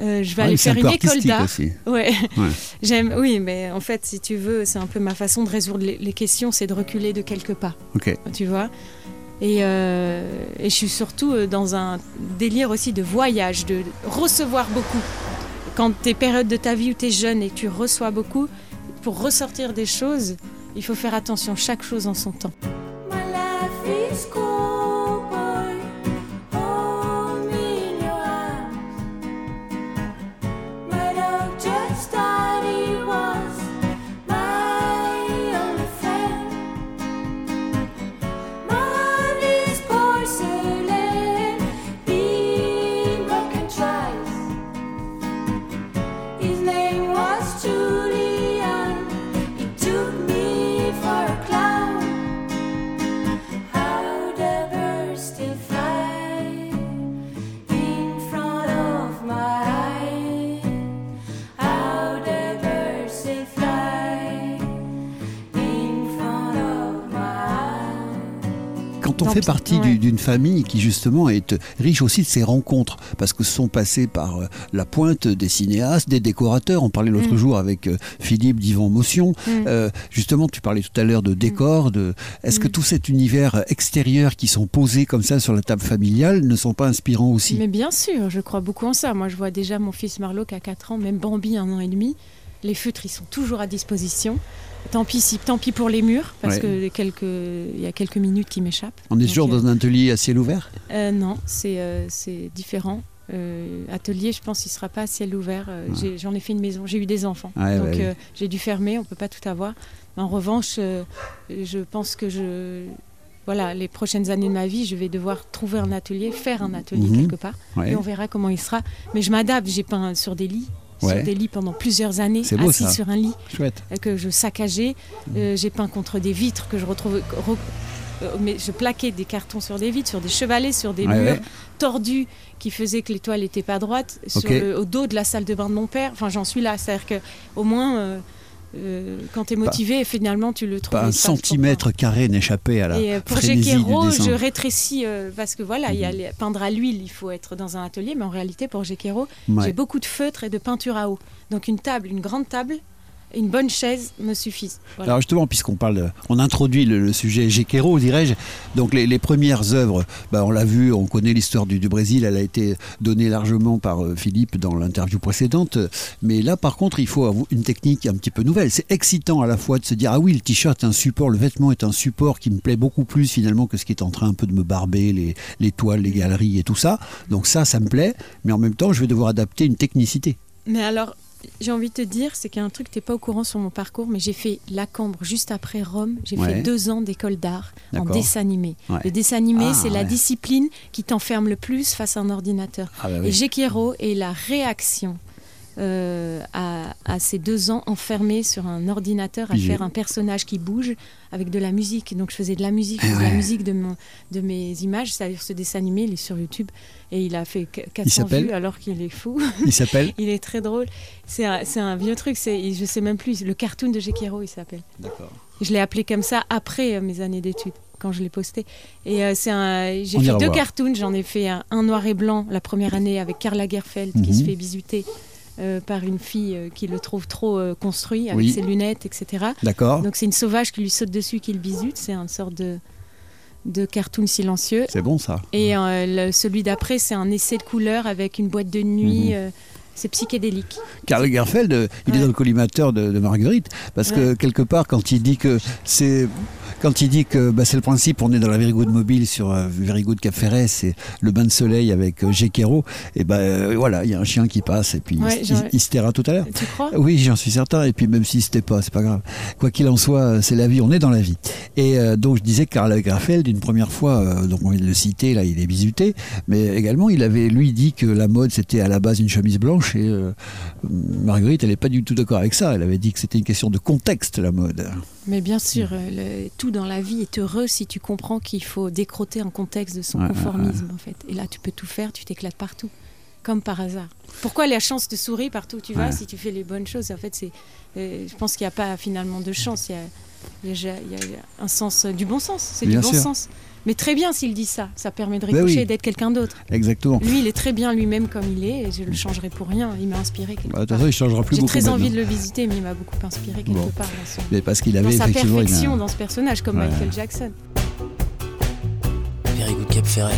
euh, je vais Ouais, aller un faire une école d'art. Ouais. Ouais. J'aime, oui, mais en fait, si tu veux, c'est un peu ma façon de résoudre les, les questions, c'est de reculer de quelques pas, Ok. tu vois? Et, euh, et je suis surtout euh, dans un délire aussi de voyage, de recevoir beaucoup. Quand tu es période de ta vie où tu es jeune et que tu reçois beaucoup, pour ressortir des choses, il faut faire attention, chaque chose en son temps. On fait partie ouais. d'une famille qui justement est riche aussi de ses rencontres, parce que sont passés par euh, la pointe des cinéastes, des décorateurs. On parlait l'autre Mm. jour avec euh, Philippe d'Yvan Motion. Mm. Euh, justement, tu parlais tout à l'heure de décor. De... Est-ce que Mm. tout cet univers extérieur qui sont posés comme ça sur la table familiale ne sont pas inspirants aussi? Mais bien sûr, je crois beaucoup en ça. Moi, je vois déjà mon fils Marlowe qui a 4 ans, même Bambi, un an et demi. Les feutres, ils sont toujours à disposition. Tant pis, si, tant pis pour les murs, parce Ouais. que quelques, il y a quelques minutes qui m'échappent. On est Donc, toujours euh, dans un atelier à ciel ouvert? euh, non, c'est euh, différent. Euh, atelier, je pense, il sera pas à ciel ouvert. Euh, Ouais. J'en ai, fait une maison, j'ai eu des enfants, Ouais, donc ouais, euh, j'ai dû fermer. On peut pas tout avoir. En revanche, euh, je pense que je, voilà, les prochaines années de ma vie, je vais devoir trouver un atelier, faire un atelier Mhm. quelque part, et on verra comment il sera. Mais je m'adapte. J'ai peint sur des lits, Ouais. sur des lits pendant plusieurs années, beau, assis ça. sur un lit Chouette. euh, que je saccageais. Euh, j'ai peint contre des vitres que je retrouve. re- euh, mais je plaquais des cartons sur des vitres, sur des chevalets, sur des Ouais, murs ouais. tordus qui faisaient que l'étoile n'était pas droite, sur Ok. le- au dos de la salle de bain de mon père. Enfin, j'en suis là. C'est-à-dire que au moins, euh, euh, quand tu es motivé, finalement, tu le trouves. Pas un centimètre carré n'échappait à la et euh, pour dessin. je rétrécis euh, parce que voilà, il y a Mhm. les- peindre à l'huile, il faut être dans un atelier, mais en réalité, pour Gekero, Ouais. j'ai beaucoup de feutres et de peinture à eau. Donc une table, une grande table, une bonne chaise me. Voilà. Alors justement, puisqu'on parle, on introduit le, le sujet Gekero, dirais-je. Donc les, les premières œuvres, bah, on l'a vu, on connaît l'histoire du, du Brésil, elle a été donnée largement par euh, Philippe dans l'interview précédente. Mais là, par contre, il faut avoir une technique un petit peu nouvelle. C'est excitant à la fois de se dire ah oui, le t-shirt est un support, le vêtement est un support qui me plaît beaucoup plus finalement que ce qui est en train un peu de me barber, les, les toiles, les galeries et tout ça. Donc ça, ça me plaît. Mais en même temps, je vais devoir adapter une technicité. Mais alors, j'ai envie de te dire, c'est qu'il y a un truc, tu n'es pas au courant sur mon parcours, mais j'ai fait la Cambre juste après Rome. J'ai Ouais. fait deux ans d'école d'art en dessin animé. Ouais. Le dessin animé, Ah, c'est la discipline qui t'enferme le plus face à un ordinateur. Ah bah Et Gekiro est la réaction euh, à, à ces deux ans enfermés sur un ordinateur à Pigé. faire un personnage qui bouge avec de la musique. Donc je faisais de la musique, je Eh de la musique de, mon, de mes images. C'est-à-dire ce dessin animé, il est sur YouTube et il a fait qu- 400 s'appelle vues alors qu'il est fou. Il s'appelle il est très drôle. C'est un, vieux truc, c'est, je sais même plus, le cartoon de Gekiro il s'appelle. D'accord. Je l'ai appelé comme ça après euh, mes années d'études, quand je l'ai posté. Et euh, c'est un, j'ai fait deux voir. cartoons. J'en ai fait un, un noir et blanc la première année avec Karla Gerfeld qui Mhm. se fait bisuter euh, par une fille euh, qui le trouve trop euh, construit avec Oui. ses lunettes, etc. D'accord. Donc c'est une sauvage qui lui saute dessus, qui le bisute. C'est une sorte de, de cartoon silencieux. C'est bon ça. Et le- celui d'après, c'est un essai de couleur avec une boîte de nuit. Mhm. C'est psychédélique. Karl Lagerfeld, euh, il est dans le collimateur de, de Marguerite, parce que quelque part, quand il dit que c'est, quand il dit que bah, c'est le principe, on est dans la Very Good Mobile sur euh, Very Good Cap Ferret, c'est le bain de soleil avec euh, Gekero, et ben euh, voilà, il y a un chien qui passe et puis Ouais, il, se taira tout à l'heure. Tu crois? Oui, j'en suis certain. Et puis même si c'était pas, c'est pas grave. Quoi qu'il en soit, euh, c'est la vie. On est dans la vie. Et donc je disais que Karl Lagerfeld, une première fois, donc on vient de le citer, là, il est bisuté, mais également il avait lui dit que la mode c'était à la base une chemise blanche. Et euh, Marguerite, elle n'est pas du tout d'accord avec ça. Elle avait dit que c'était une question de contexte la mode. Mais bien sûr, euh, le- tout dans la vie est heureux si tu comprends qu'il faut décroter un contexte de son Ouais, conformisme, en fait. Et là, tu peux tout faire, tu t'éclates partout, comme par hasard. Pourquoi la chance te sourit partout où tu vas Ouais. si tu fais les bonnes choses? En fait, c'est, euh, je pense qu'il n'y a pas finalement de chance. Il y a, il y a- il y a un sens du bon sens. C'est du bon sûr. sens. Mais très bien s'il dit ça. Ça permet de Ben ricocher oui. d'être quelqu'un d'autre. Exactement. Lui, il est très bien lui-même comme il est et je le changerai pour rien. Il m'a inspiré quelque Bah, De toute part. façon, il changera plus J'ai beaucoup. très envie maintenant. de le visiter, mais il m'a beaucoup inspiré quelque Bon. part dans son Mais parce qu'il dans avait sa effectivement perfection dans ce personnage, comme Ouais. Michael Jackson. Very good Cap Ferret.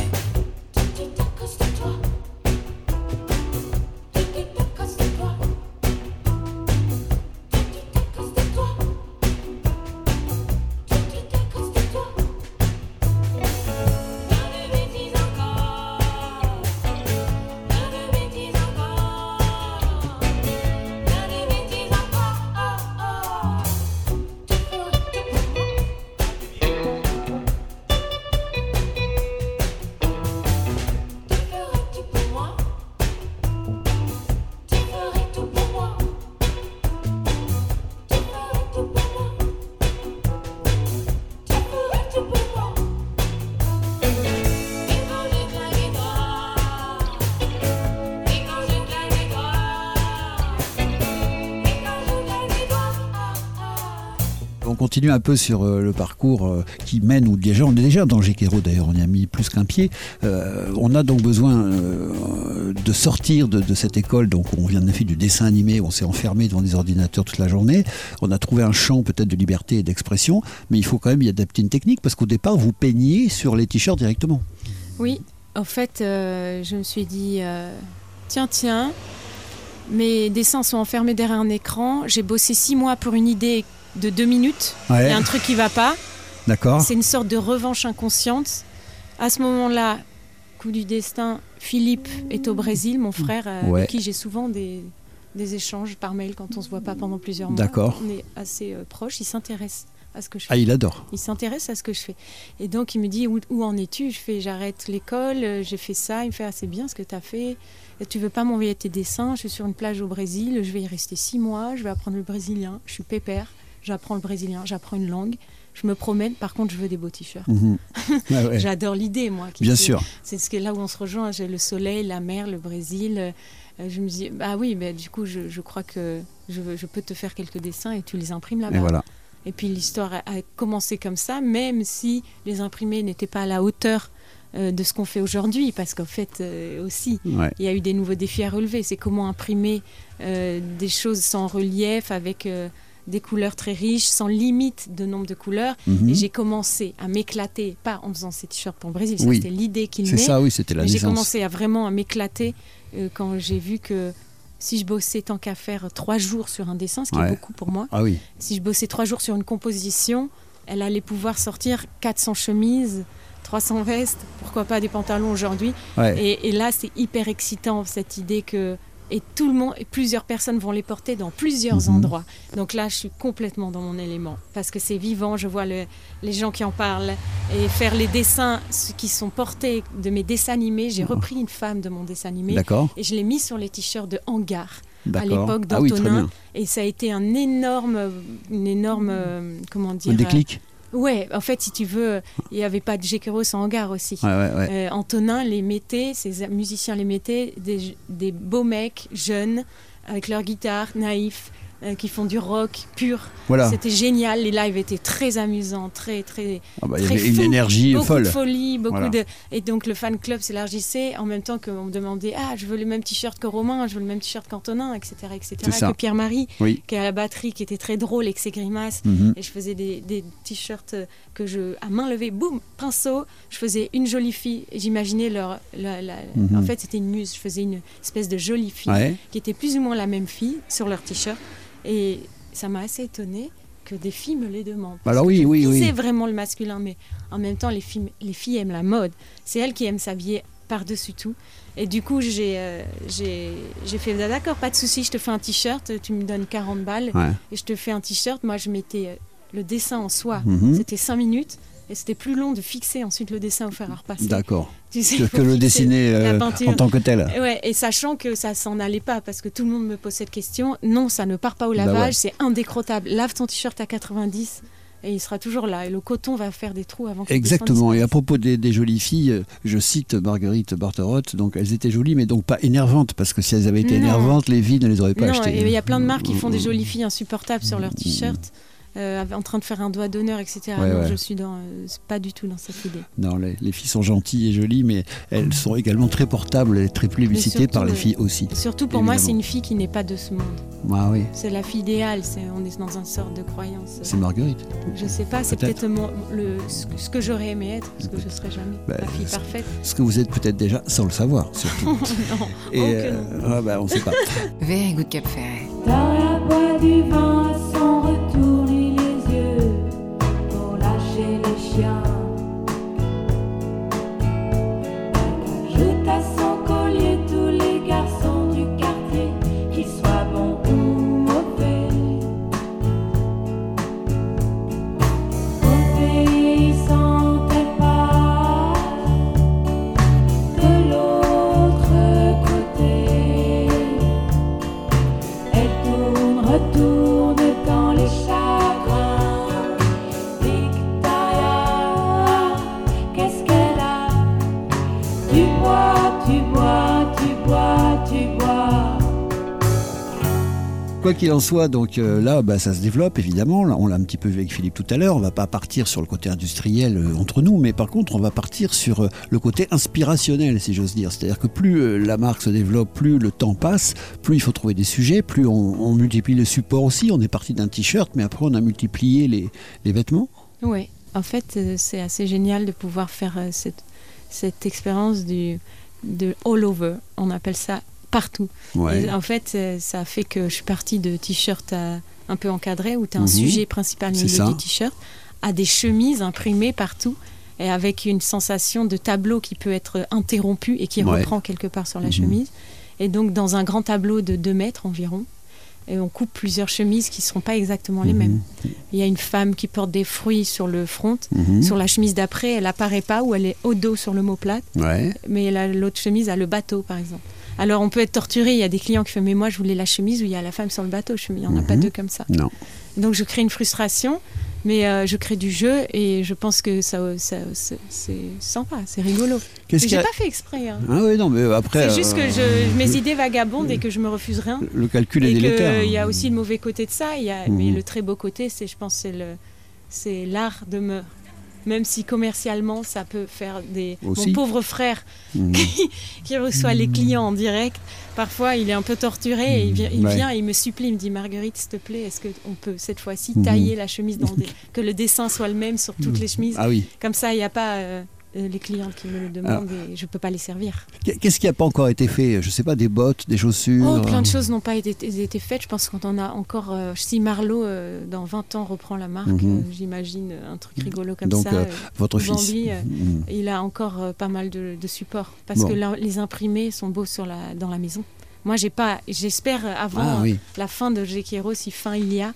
Continue un peu sur euh, le parcours euh, qui mène, ou déjà, on est déjà dans Géquero d'ailleurs, on y a mis plus qu'un pied. Euh, on a donc besoin de sortir de, cette école, donc on vient de du dessin animé, on s'est enfermé devant des ordinateurs toute la journée. On a trouvé un champ peut-être de liberté et d'expression, mais il faut quand même y adapter une technique parce qu'au départ, vous peignez sur les t-shirts directement. Oui, en fait, je me suis dit, tiens, tiens, mes dessins sont enfermés derrière un écran. J'ai bossé six mois pour une idée de deux minutes. Il Ouais, y a un truc qui va pas. d'accord. C'est une sorte de revanche inconsciente. À ce moment-là, coup du destin, Philippe est au Brésil, mon frère, euh, Ouais. avec qui j'ai souvent des, des échanges par mail quand on se voit pas pendant plusieurs mois. D'accord. On est assez euh, proches. Il s'intéresse à ce que je fais. Ah, il adore. Il s'intéresse à ce que je fais. Et donc, il me dit Où, où en es-tu? Je fais J'arrête l'école, euh, j'ai fait ça. Il me fait Ah, c'est bien ce que tu as fait. Et tu veux pas m'envoyer tes dessins Je suis sur une plage au Brésil, je vais y rester six mois, je vais apprendre le brésilien. Je suis pépère, j'apprends le brésilien, j'apprends une langue. Je me promène, par contre, je veux des beaux t-shirts. Mhm. Ouais. J'adore l'idée, moi. qui Bien fait- sûr. C'est ce que là où on se rejoint. J'ai le soleil, la mer, le Brésil. Euh, je me dis, bah oui, mais du coup, je, je crois que je, veux- je peux te faire quelques dessins et tu les imprimes là-bas. Et voilà. Et puis l'histoire a, a commencé comme ça, même si les imprimés n'étaient pas à la hauteur euh, de ce qu'on fait aujourd'hui, parce qu'en fait euh, aussi, Ouais. il y a eu des nouveaux défis à relever. C'est comment imprimer euh, des choses sans relief, avec des couleurs très riches, sans limite de nombre de couleurs. Mhm. Et j'ai commencé à m'éclater, pas en faisant ces t-shirts pour le Brésil, Oui. c'était l'idée qu'il C'est met. ça, oui, c'était la j'ai commencé à vraiment à m'éclater quand j'ai vu que si je bossais tant qu'à faire trois jours sur un dessin, ce qui Ouais. est beaucoup pour moi, Ah oui. si je bossais trois jours sur une composition, elle allait pouvoir sortir 400 chemises, 300 vestes, pourquoi pas des pantalons aujourd'hui. Ouais. Et, et là, c'est hyper excitant cette idée que et tout le monde, et plusieurs personnes vont les porter dans plusieurs Mhm. endroits. Donc là, je suis complètement dans mon élément parce que c'est vivant. Je vois le- les gens qui en parlent et faire les dessins ceux qui sont portés de mes dessins animés. J'ai Oh. repris une femme de mon dessin animé D'accord. et je l'ai mis sur les t-shirts de Hangar à l'époque Ah oui, d'Antonin. et ça a été un énorme, une énorme, euh, comment dire Un déclic. Ouais, en fait, si tu veux, il n'y avait pas de Géquero sans hangar aussi. Ouais, ouais, ouais. Euh, Antonin les mettait, ses musiciens les mettaient, des, des beaux mecs jeunes, avec leur guitare, naïfs, euh, qui font du rock pur. Voilà. C'était génial, les lives étaient très amusants, très, très, Ah bah, il y très avait une fou, énergie beaucoup folle. de folie, beaucoup Voilà. de... Et donc le fan club s'élargissait en même temps qu'on me demandait « Ah, je veux le même t-shirt que Romain, je veux le même t-shirt qu'Antonin, etc. etc. Que Pierre-Marie, Oui. qui est à la batterie, qui était très drôle avec ses grimaces. Mhm. Et je faisais des, des t-shirts que je, à main levée, boum, pinceau. Je faisais une jolie fille. J'imaginais leur. la- la- Mhm. En fait, c'était une muse. Je faisais une espèce de jolie fille Ouais. qui était plus ou moins la même fille sur leur t-shirt. Et ça m'a assez étonnée que des filles me les demandent. Alors oui, oui, oui. C'est vraiment le masculin, mais en même temps, les filles, les filles aiment la mode. C'est elles qui aiment s'habiller par-dessus tout. Et du coup, j'ai euh, j'ai fait Ah, d'accord, pas de souci, je te fais un t-shirt, tu me donnes 40 balles Ouais. et je te fais un t-shirt. Moi, je mettais euh, le dessin en soi, Mhm. c'était 5 minutes. Et c'était plus long de fixer ensuite le dessin au fer à repasser. D'accord. Tu sais, Que, le dessiner euh, en tant que tel. Et Ouais, et sachant que ça s'en allait pas, parce que tout le monde me pose cette question, non, ça ne part pas au Bah lavage, ouais. c'est indécrottable. Lave ton t-shirt à 90 et il sera toujours là. Et le coton va faire des trous avant Exactement. Et à propos des, des jolies filles, je cite Marguerite Barterotte. Donc elles étaient jolies, mais donc pas énervantes, parce que si elles avaient été Non. énervantes, les vies ne les auraient pas Non, achetées. et il y a plein de marques qui font des jolies filles insupportables sur leurs t-shirts, euh, en train de faire un doigt d'honneur, etc. Ouais, non, ouais. je suis dans, euh, pas du tout dans cette idée. Non, les, les filles sont gentilles et jolies, mais elles sont également très portables et très plébiscitées surtout, par les ouais. filles aussi. Surtout pour moi, c'est une fille qui n'est pas de ce monde. Ah oui, C'est la fille idéale, on est dans une sorte de croyance. c'est Marguerite. Je sais pas, c'est Peut-être. le, ce que- ce que j'aurais aimé être, ce que je serai jamais. Bah, la fille c'est- parfaite. Ce que vous êtes peut-être déjà sans le savoir, surtout. non, Et euh, non. ah bah, on sait pas. Very good Cap Ferret. Dans la boîte du vin, Quoi qu'il en soit, donc euh, là, bah, ça se développe évidemment. On l'a un petit peu vu avec Philippe tout à l'heure. On va pas partir sur le côté industriel euh, entre nous, mais par contre, on va partir sur euh, le côté inspirationnel, si j'ose dire. C'est-à-dire que plus la marque se développe, plus le temps passe, plus il faut trouver des sujets, plus on, multiplie le support aussi. On est parti d'un t-shirt, mais après on a multiplié les, vêtements. Oui, en fait, c'est assez génial de pouvoir faire cette, cette expérience du, de all over. On appelle ça partout. Et en fait, euh, ça fait que je suis partie de t-shirts à- un peu encadrés, où tu as un Mhm. sujet principal au milieu du t-shirt, à des chemises imprimées partout, et avec une sensation de tableau qui peut être interrompu et qui Ouais. reprend quelque part sur la Mhm. chemise. Et donc, dans un grand tableau de 2 mètres environ, et on coupe plusieurs chemises qui ne seront pas exactement les Mhm. mêmes. Il y a une femme qui porte des fruits sur le front. Sur la chemise d'après, elle apparaît pas ou elle est au dos sur le mot plate, Ouais. mais la- l'autre chemise a le bateau, par exemple. Alors on peut être torturé. Il y a des clients qui font Mais moi, je voulais la chemise où il y a la femme sur le bateau. Je il n'y en a pas Mhm. deux comme ça. Non. Donc je crée une frustration, mais euh, je crée du jeu et je pense que ça, ça- c'est sympa, c'est rigolo. Qu'est-ce y j'ai a pas fait exprès. hein. Ah oui, non, mais après. C'est juste que euh, je, mes idées vagabondent et que je me refuse rien. Le calcul est délétère. qu'il y a aussi le mauvais côté de ça, il y a, Mhm. mais le très beau côté, c'est, je pense, c'est le, c'est l'art de me, même si commercialement ça peut faire des. Aussi. Mon pauvre frère Mhm. qui reçoit les clients en direct, parfois il est un peu torturé et il vient, il, Ouais. vient et il me supplie, il me dit Marguerite, s'il te plaît, est-ce qu'on peut cette fois-ci Mhm. tailler la chemise dans des, que le dessin soit le même sur toutes les chemises, Ah oui. comme ça il n'y a pas euh, les clients qui me le demandent et je peux pas les servir. Qu'est-ce qui n'a pas encore été fait? Je sais pas, des bottes, des chaussures Oh, plein de euh, choses n'ont pas été, été faites. Je pense qu'on en a encore. euh, si Marlowe, euh, dans 20 ans, reprend la marque, Mhm. euh, j'imagine euh, un truc rigolo comme Donc, ça. euh, euh, Votre fils. Bambi, euh, Mhm. il a encore euh, pas mal de, de supports parce Bon. que les imprimés sont beaux sur la, dans la maison. Moi, j'ai pas. J'espère euh, avant Ah oui, la fin de Gekiro, si fin il y a,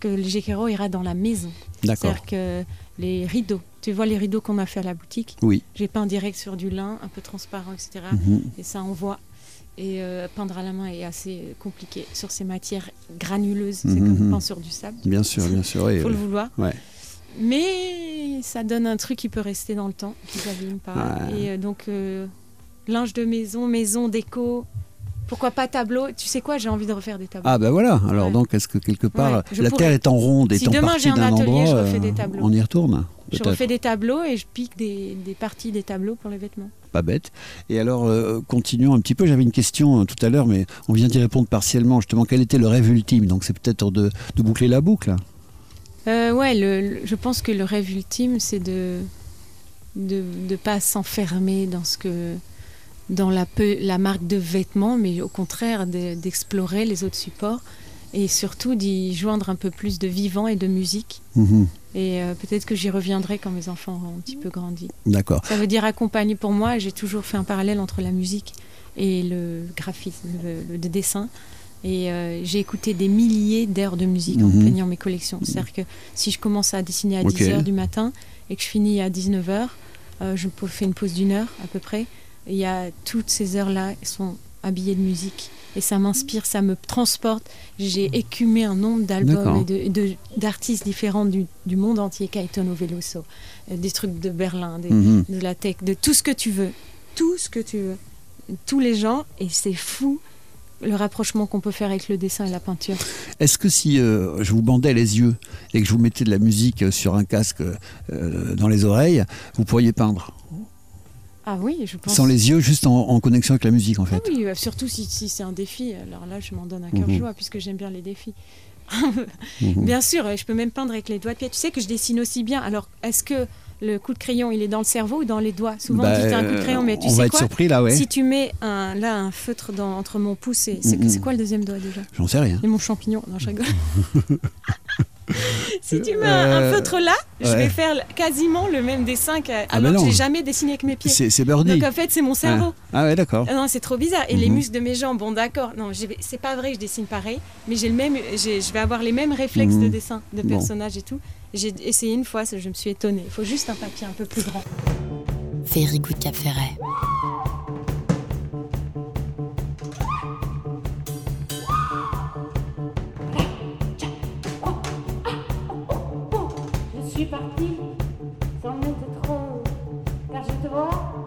que le ira dans la maison. d'accord. C'est-à-dire que les rideaux, tu vois les rideaux qu'on a fait à la boutique Oui. J'ai peint direct sur du lin, un peu transparent, etc. Mhm. Et ça envoie. Et euh, peindre à la main est assez compliqué sur ces matières granuleuses. C'est Mhm. comme peindre sur du sable. Bien sûr, bien sûr. oui, Il faut le vouloir. Ouais. Mais ça donne un truc qui peut rester dans le temps, qui s'abîme pas. Et euh, donc, euh, linge de maison, maison, déco. Pourquoi pas tableau? Tu sais quoi? J'ai envie de refaire des tableaux. Ah ben voilà. Alors Ouais. donc, est-ce que quelque part, Ouais, la pourrais. Terre étant ronde, Si étant demain partie j'ai un d'un atelier, endroit, je refais des tableaux. on y retourne je refais des tableaux et je pique des, des parties des tableaux pour les vêtements. Pas bête. Et alors, euh, continuons un petit peu. J'avais une question euh, tout à l'heure, mais on vient d'y répondre partiellement. Justement, quel était le rêve ultime? Donc, c'est peut-être de, de boucler la boucle. Euh, ouais, le- le- je pense que le rêve ultime, c'est de de ne pas s'enfermer dans ce que dans la, peu- la marque de vêtements, mais au contraire de- d'explorer les autres supports et surtout d'y joindre un peu plus de vivant et de musique. Mhm. Et euh, peut-être que j'y reviendrai quand mes enfants auront un petit peu grandi. D'accord. Ça veut dire accompagner pour moi. J'ai toujours fait un parallèle entre la musique et le graphisme, le, le dessin. Et euh, j'ai écouté des milliers d'heures de musique en Mhm. plaignant mes collections. C'est-à-dire que si je commence à dessiner à Ok. 10h du matin et que je finis à 19h, je peux- fais une pause d'une heure à peu près. Il y a toutes ces heures-là sont habillées de musique. Et ça m'inspire, ça me transporte. J'ai écumé un nombre d'albums et de- et de- d'artistes différents du, du monde entier. Caetano Veloso, euh, des trucs de Berlin, des, Mhm. de la tech, de tout ce que tu veux. Tout ce que tu veux. Tous les gens, et c'est fou le rapprochement qu'on peut faire avec le dessin et la peinture. Est-ce que si euh, je vous bandais les yeux et que je vous mettais de la musique sur un casque euh, dans les oreilles, vous pourriez peindre? Ah oui, je pense. Sans les yeux, juste en, en connexion avec la musique, en Ah fait. oui, euh, surtout si, si c'est un défi. Alors là, je m'en donne un cœur Mhm. joie puisque j'aime bien les défis. Mhm. Bien sûr, euh, je peux même peindre avec les doigts de pied. Tu sais que je dessine aussi bien. Alors, est-ce que le coup de crayon, il est dans le cerveau ou dans les doigts? Souvent, Bah, on dit t'as un coup de crayon, mais tu on sais va être surpris là, ouais. Si tu mets un, là un feutre dans, entre mon pouce et c'est Mhm. quoi le deuxième doigt déjà? J'en sais rien. Et mon champignon. Non, je rigole. si tu mets un, un Euh, feutre là, je vais faire quasiment le même dessin que, bah alors que non. je l'ai jamais dessiné avec mes pieds. C'est c'est Birdie. Donc en fait, c'est mon cerveau. Ah ouais, d'accord. Ah non, c'est trop bizarre. Et les Mhm. muscles de mes jambes, bon d'accord. Non, j'ai- c'est pas vrai que je dessine pareil, mais j'ai le même, j'ai- je vais avoir les mêmes réflexes Mhm. de dessin, de Bon. personnage et tout. J'ai essayé une fois, je me suis étonnée. Il faut juste un papier un peu plus grand. Very Good Cap Ferret. Suis partie sans le trop, car je te vois,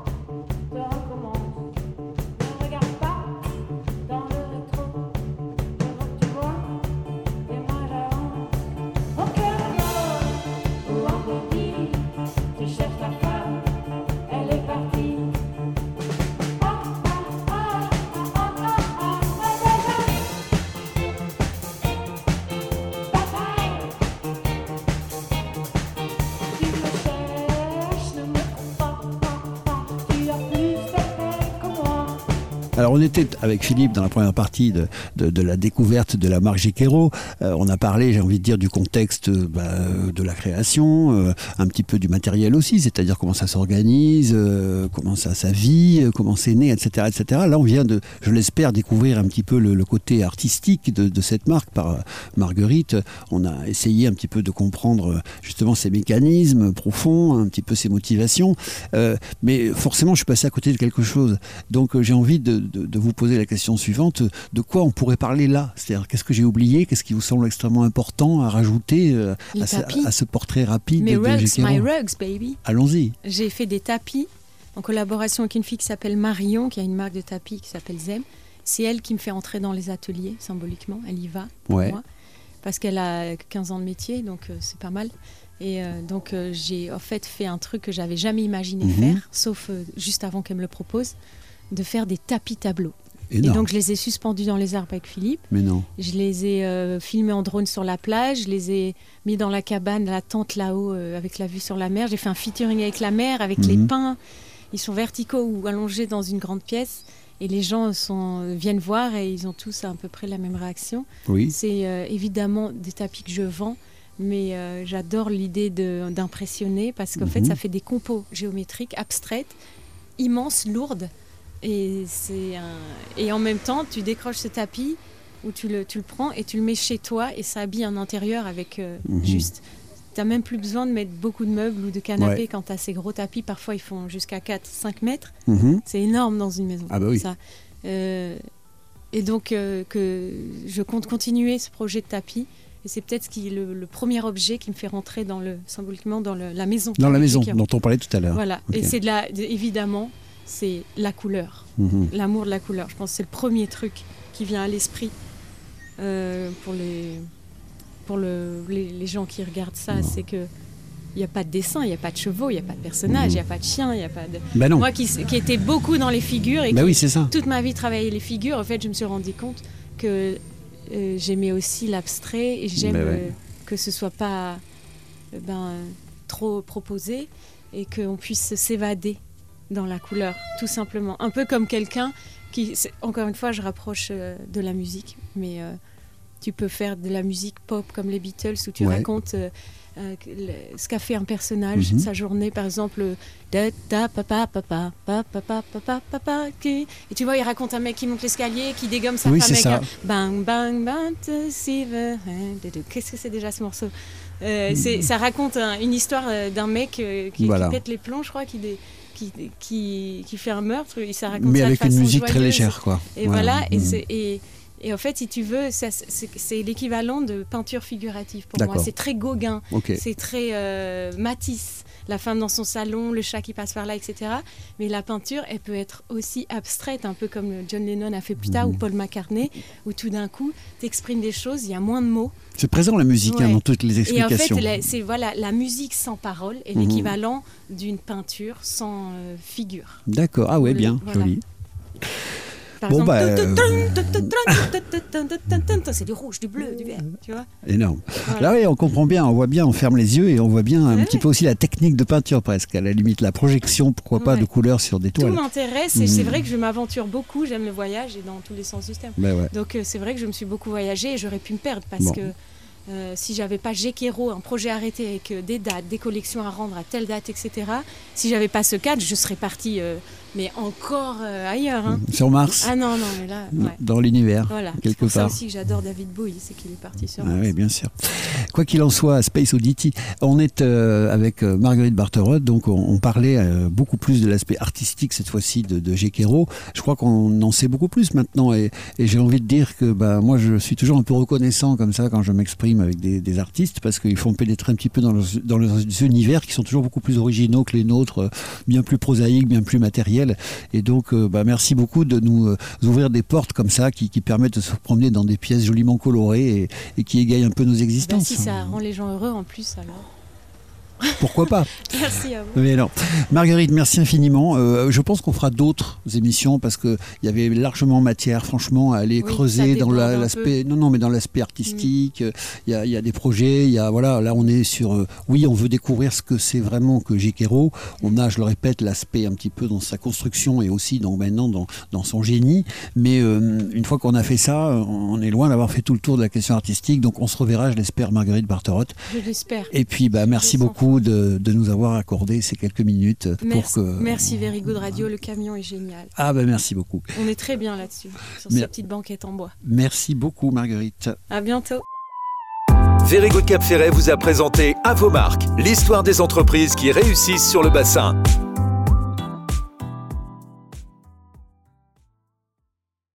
Alors on était avec Philippe dans la première partie de, de, la découverte de la marque Gequero. Euh, on a parlé, j'ai envie de dire, du contexte euh, bah, euh, de la création, un petit peu du matériel aussi, c'est-à-dire comment ça s'organise, comment ça ça vit, comment c'est né, etc., etc. Là, on vient de, je l'espère, découvrir un petit peu le, côté artistique de, de cette marque par Marguerite. On a essayé un petit peu de comprendre justement ses mécanismes profonds, un petit peu ses motivations. Mais forcément, je suis passé à côté de quelque chose. Donc, j'ai envie de, de- de vous poser la question suivante de quoi on pourrait parler là? C'est-à-dire, qu'est-ce que j'ai oublié? Qu'est-ce qui vous semble extrêmement important à rajouter euh, à, ce, tapis. à ce portrait rapide Mes rugs, my rugs, baby. Allons-y. J'ai fait des tapis en collaboration avec une fille qui s'appelle Marion, qui a une marque de tapis qui s'appelle Zem. C'est elle qui me fait entrer dans les ateliers, symboliquement. Elle y va pour Ouais. moi. Parce qu'elle a 15 ans de métier, donc euh, c'est pas mal. Et euh, donc euh, j'ai en fait fait un truc que j'avais jamais imaginé Mhm. faire, sauf euh, juste avant qu'elle me le propose, de faire des tapis tableaux. Et donc je les ai suspendus dans les arbres avec Philippe. Mais non. Je les ai euh, filmés en drone sur la plage, je les ai mis dans la cabane, la tente là-haut euh, avec la vue sur la mer. J'ai fait un featuring avec la mer, avec les Mhm. pins. Ils sont verticaux ou allongés dans une grande pièce. Et les gens sont, euh, viennent voir et ils ont tous à peu près la même réaction. Oui. C'est euh, évidemment des tapis que je vends, mais euh, j'adore l'idée d'impressionner parce qu'en fait, Mhm. ça fait des compos géométriques abstraites, immenses, lourdes. Et, c'est un- et en même temps, tu décroches ce tapis où tu le, tu le prends et tu le mets chez toi et ça habille un intérieur avec euh, Mhm. juste. Tu n'as même plus besoin de mettre beaucoup de meubles ou de canapés Ouais. quand tu as ces gros tapis. Parfois, ils font jusqu'à 4-5 mètres. Mhm. C'est énorme dans une maison. Ah bah oui. ça. Euh, et donc, euh, que je compte continuer ce projet de tapis. Et c'est peut-être ce qui est le, le premier objet qui me fait rentrer dans le, symboliquement dans le- la maison. Dans la maison dont on parlait tout à l'heure. Voilà. Et c'est de la, de- évidemment, c'est la couleur, Mhm. l'amour de la couleur. Je pense que c'est le premier truc qui vient à l'esprit euh, pour les pour le, les, les gens qui regardent ça, c'est que il n'y a pas de dessin, il n'y a pas de chevaux, il n'y a pas de personnage, il Mhm. n'y a pas de chien, il n'y a pas de. Ben non. Moi qui, qui étais beaucoup dans les figures et Bah qui oui, c'est ça. toute ma vie travaillé les figures, en fait, je me suis rendu compte que euh, j'aimais aussi l'abstrait et j'aime Ben ouais. euh, que ce soit pas euh, ben, trop proposé et qu'on puisse s'évader dans la couleur, tout simplement. Un peu comme quelqu'un qui, encore une fois, je rapproche euh, de la musique, mais euh, tu peux faire de la musique pop comme les Beatles où tu Ouais. racontes euh, euh, ce qu'a fait un personnage, Mhm. sa journée, par exemple, euh, da da papa papa papa papa papa papa qui- et tu vois, il raconte un mec qui monte l'escalier, qui dégomme sa Oui, femme avec ça. un bang bang bang hein, Qu'est-ce que c'est déjà ce morceau Euh, Ça raconte un- une histoire euh, d'un mec euh, qui, qui Voilà. pète les plombs, je crois, qui, dé- qui, qui, qui fait un meurtre. Et ça raconte Mais avec une musique très légère, quoi. Et Ouais. voilà, et, c'est- et, et en fait, si tu veux, c'est l'équivalent de peinture figurative pour moi. C'est très Gauguin, c'est très euh, Matisse, la femme dans son salon, le chat qui passe par là, etc. Mais la peinture, elle peut être aussi abstraite, un peu comme John Lennon a fait plus tard, Mhm. ou Paul McCartney, où tout d'un coup, tu exprimes des choses, il y a moins de mots. C'est présent la musique hein, dans toutes les Et en fait, explications. la- c'est voilà, la musique sans parole est Mhm. l'équivalent d'une peinture sans euh, figure. D'accord. Ah ouais, bien, Voilà. joli. Par Bon, exemple, bah, c'est du rouge, du bleu, du vert, tu vois. Énorme. Voilà. Là, oui, on comprend bien, on voit bien, on ferme les yeux et on voit bien un Ouais. petit peu aussi la technique de peinture presque, à la limite la projection, pourquoi pas, Ouais. de couleurs sur des Tout toiles. m'intéresse et c'est Mhm. vrai que je m'aventure beaucoup, j'aime le voyage et dans tous les sens du terme. Ben ouais. Donc euh, c'est vrai que je me suis beaucoup voyagé et j'aurais pu me perdre parce Bon. que euh, si j'avais pas Gekero, un projet arrêté avec euh, des dates, des collections à rendre à telle date, etc. Si j'avais pas ce cadre, je serais partie, euh, mais encore euh, ailleurs. hein. Sur Mars, Ah non, non, mais là, ouais. dans l'univers. Voilà. C'est quelque part. aussi que j'adore David Bowie, c'est qu'il est parti sur Ah Mars. oui, bien sûr. Quoi qu'il en soit, Space Oddity, on est euh, avec Marguerite Barterot, donc on, on parlait beaucoup plus de l'aspect artistique cette fois-ci de, de Gekero. Je crois qu'on en sait beaucoup plus maintenant et, et j'ai envie de dire que bah, moi je suis toujours un peu reconnaissant comme ça quand je m'exprime avec des, des artistes parce qu'ils font pénétrer un petit peu dans leurs, dans leurs univers qui sont toujours beaucoup plus originaux que les nôtres, euh, bien plus prosaïques, bien plus matériels. Et donc euh, bah, merci beaucoup de nous euh, ouvrir des portes comme ça qui, qui permettent de se promener dans des pièces joliment colorées et, et qui égayent un peu nos existences. si ça rend les gens heureux en plus, alors. Pourquoi pas Merci à vous. Mais non. Marguerite, merci infiniment. Euh, je pense qu'on fera d'autres émissions parce qu'il y avait largement matière, franchement, à aller Oui, creuser dans la- l'aspect. Non, non, mais dans l'aspect artistique. euh, Il y, y a des projets. Il y a voilà. Là, on est sur. euh, oui, on veut découvrir ce que c'est vraiment que Gikero. On a, je le répète, l'aspect un petit peu dans sa construction et aussi dans maintenant dans, dans son génie. Mais euh, une fois qu'on a fait ça, on est loin d'avoir fait tout le tour de la question artistique. Donc, on se reverra, je l'espère, Marguerite Barterotte. Je l'espère. Et puis, bah, merci sens de, de nous avoir accordé ces quelques minutes pour Merci, que. merci Very Good Radio, le camion est génial. Ah, bah, merci beaucoup. On est très bien là-dessus, sur Mais- ces petites banquettes en bois. Merci beaucoup, Marguerite. À bientôt. Very Good Cap Ferret vous a présenté À vos marques, l'histoire des entreprises qui réussissent sur le bassin.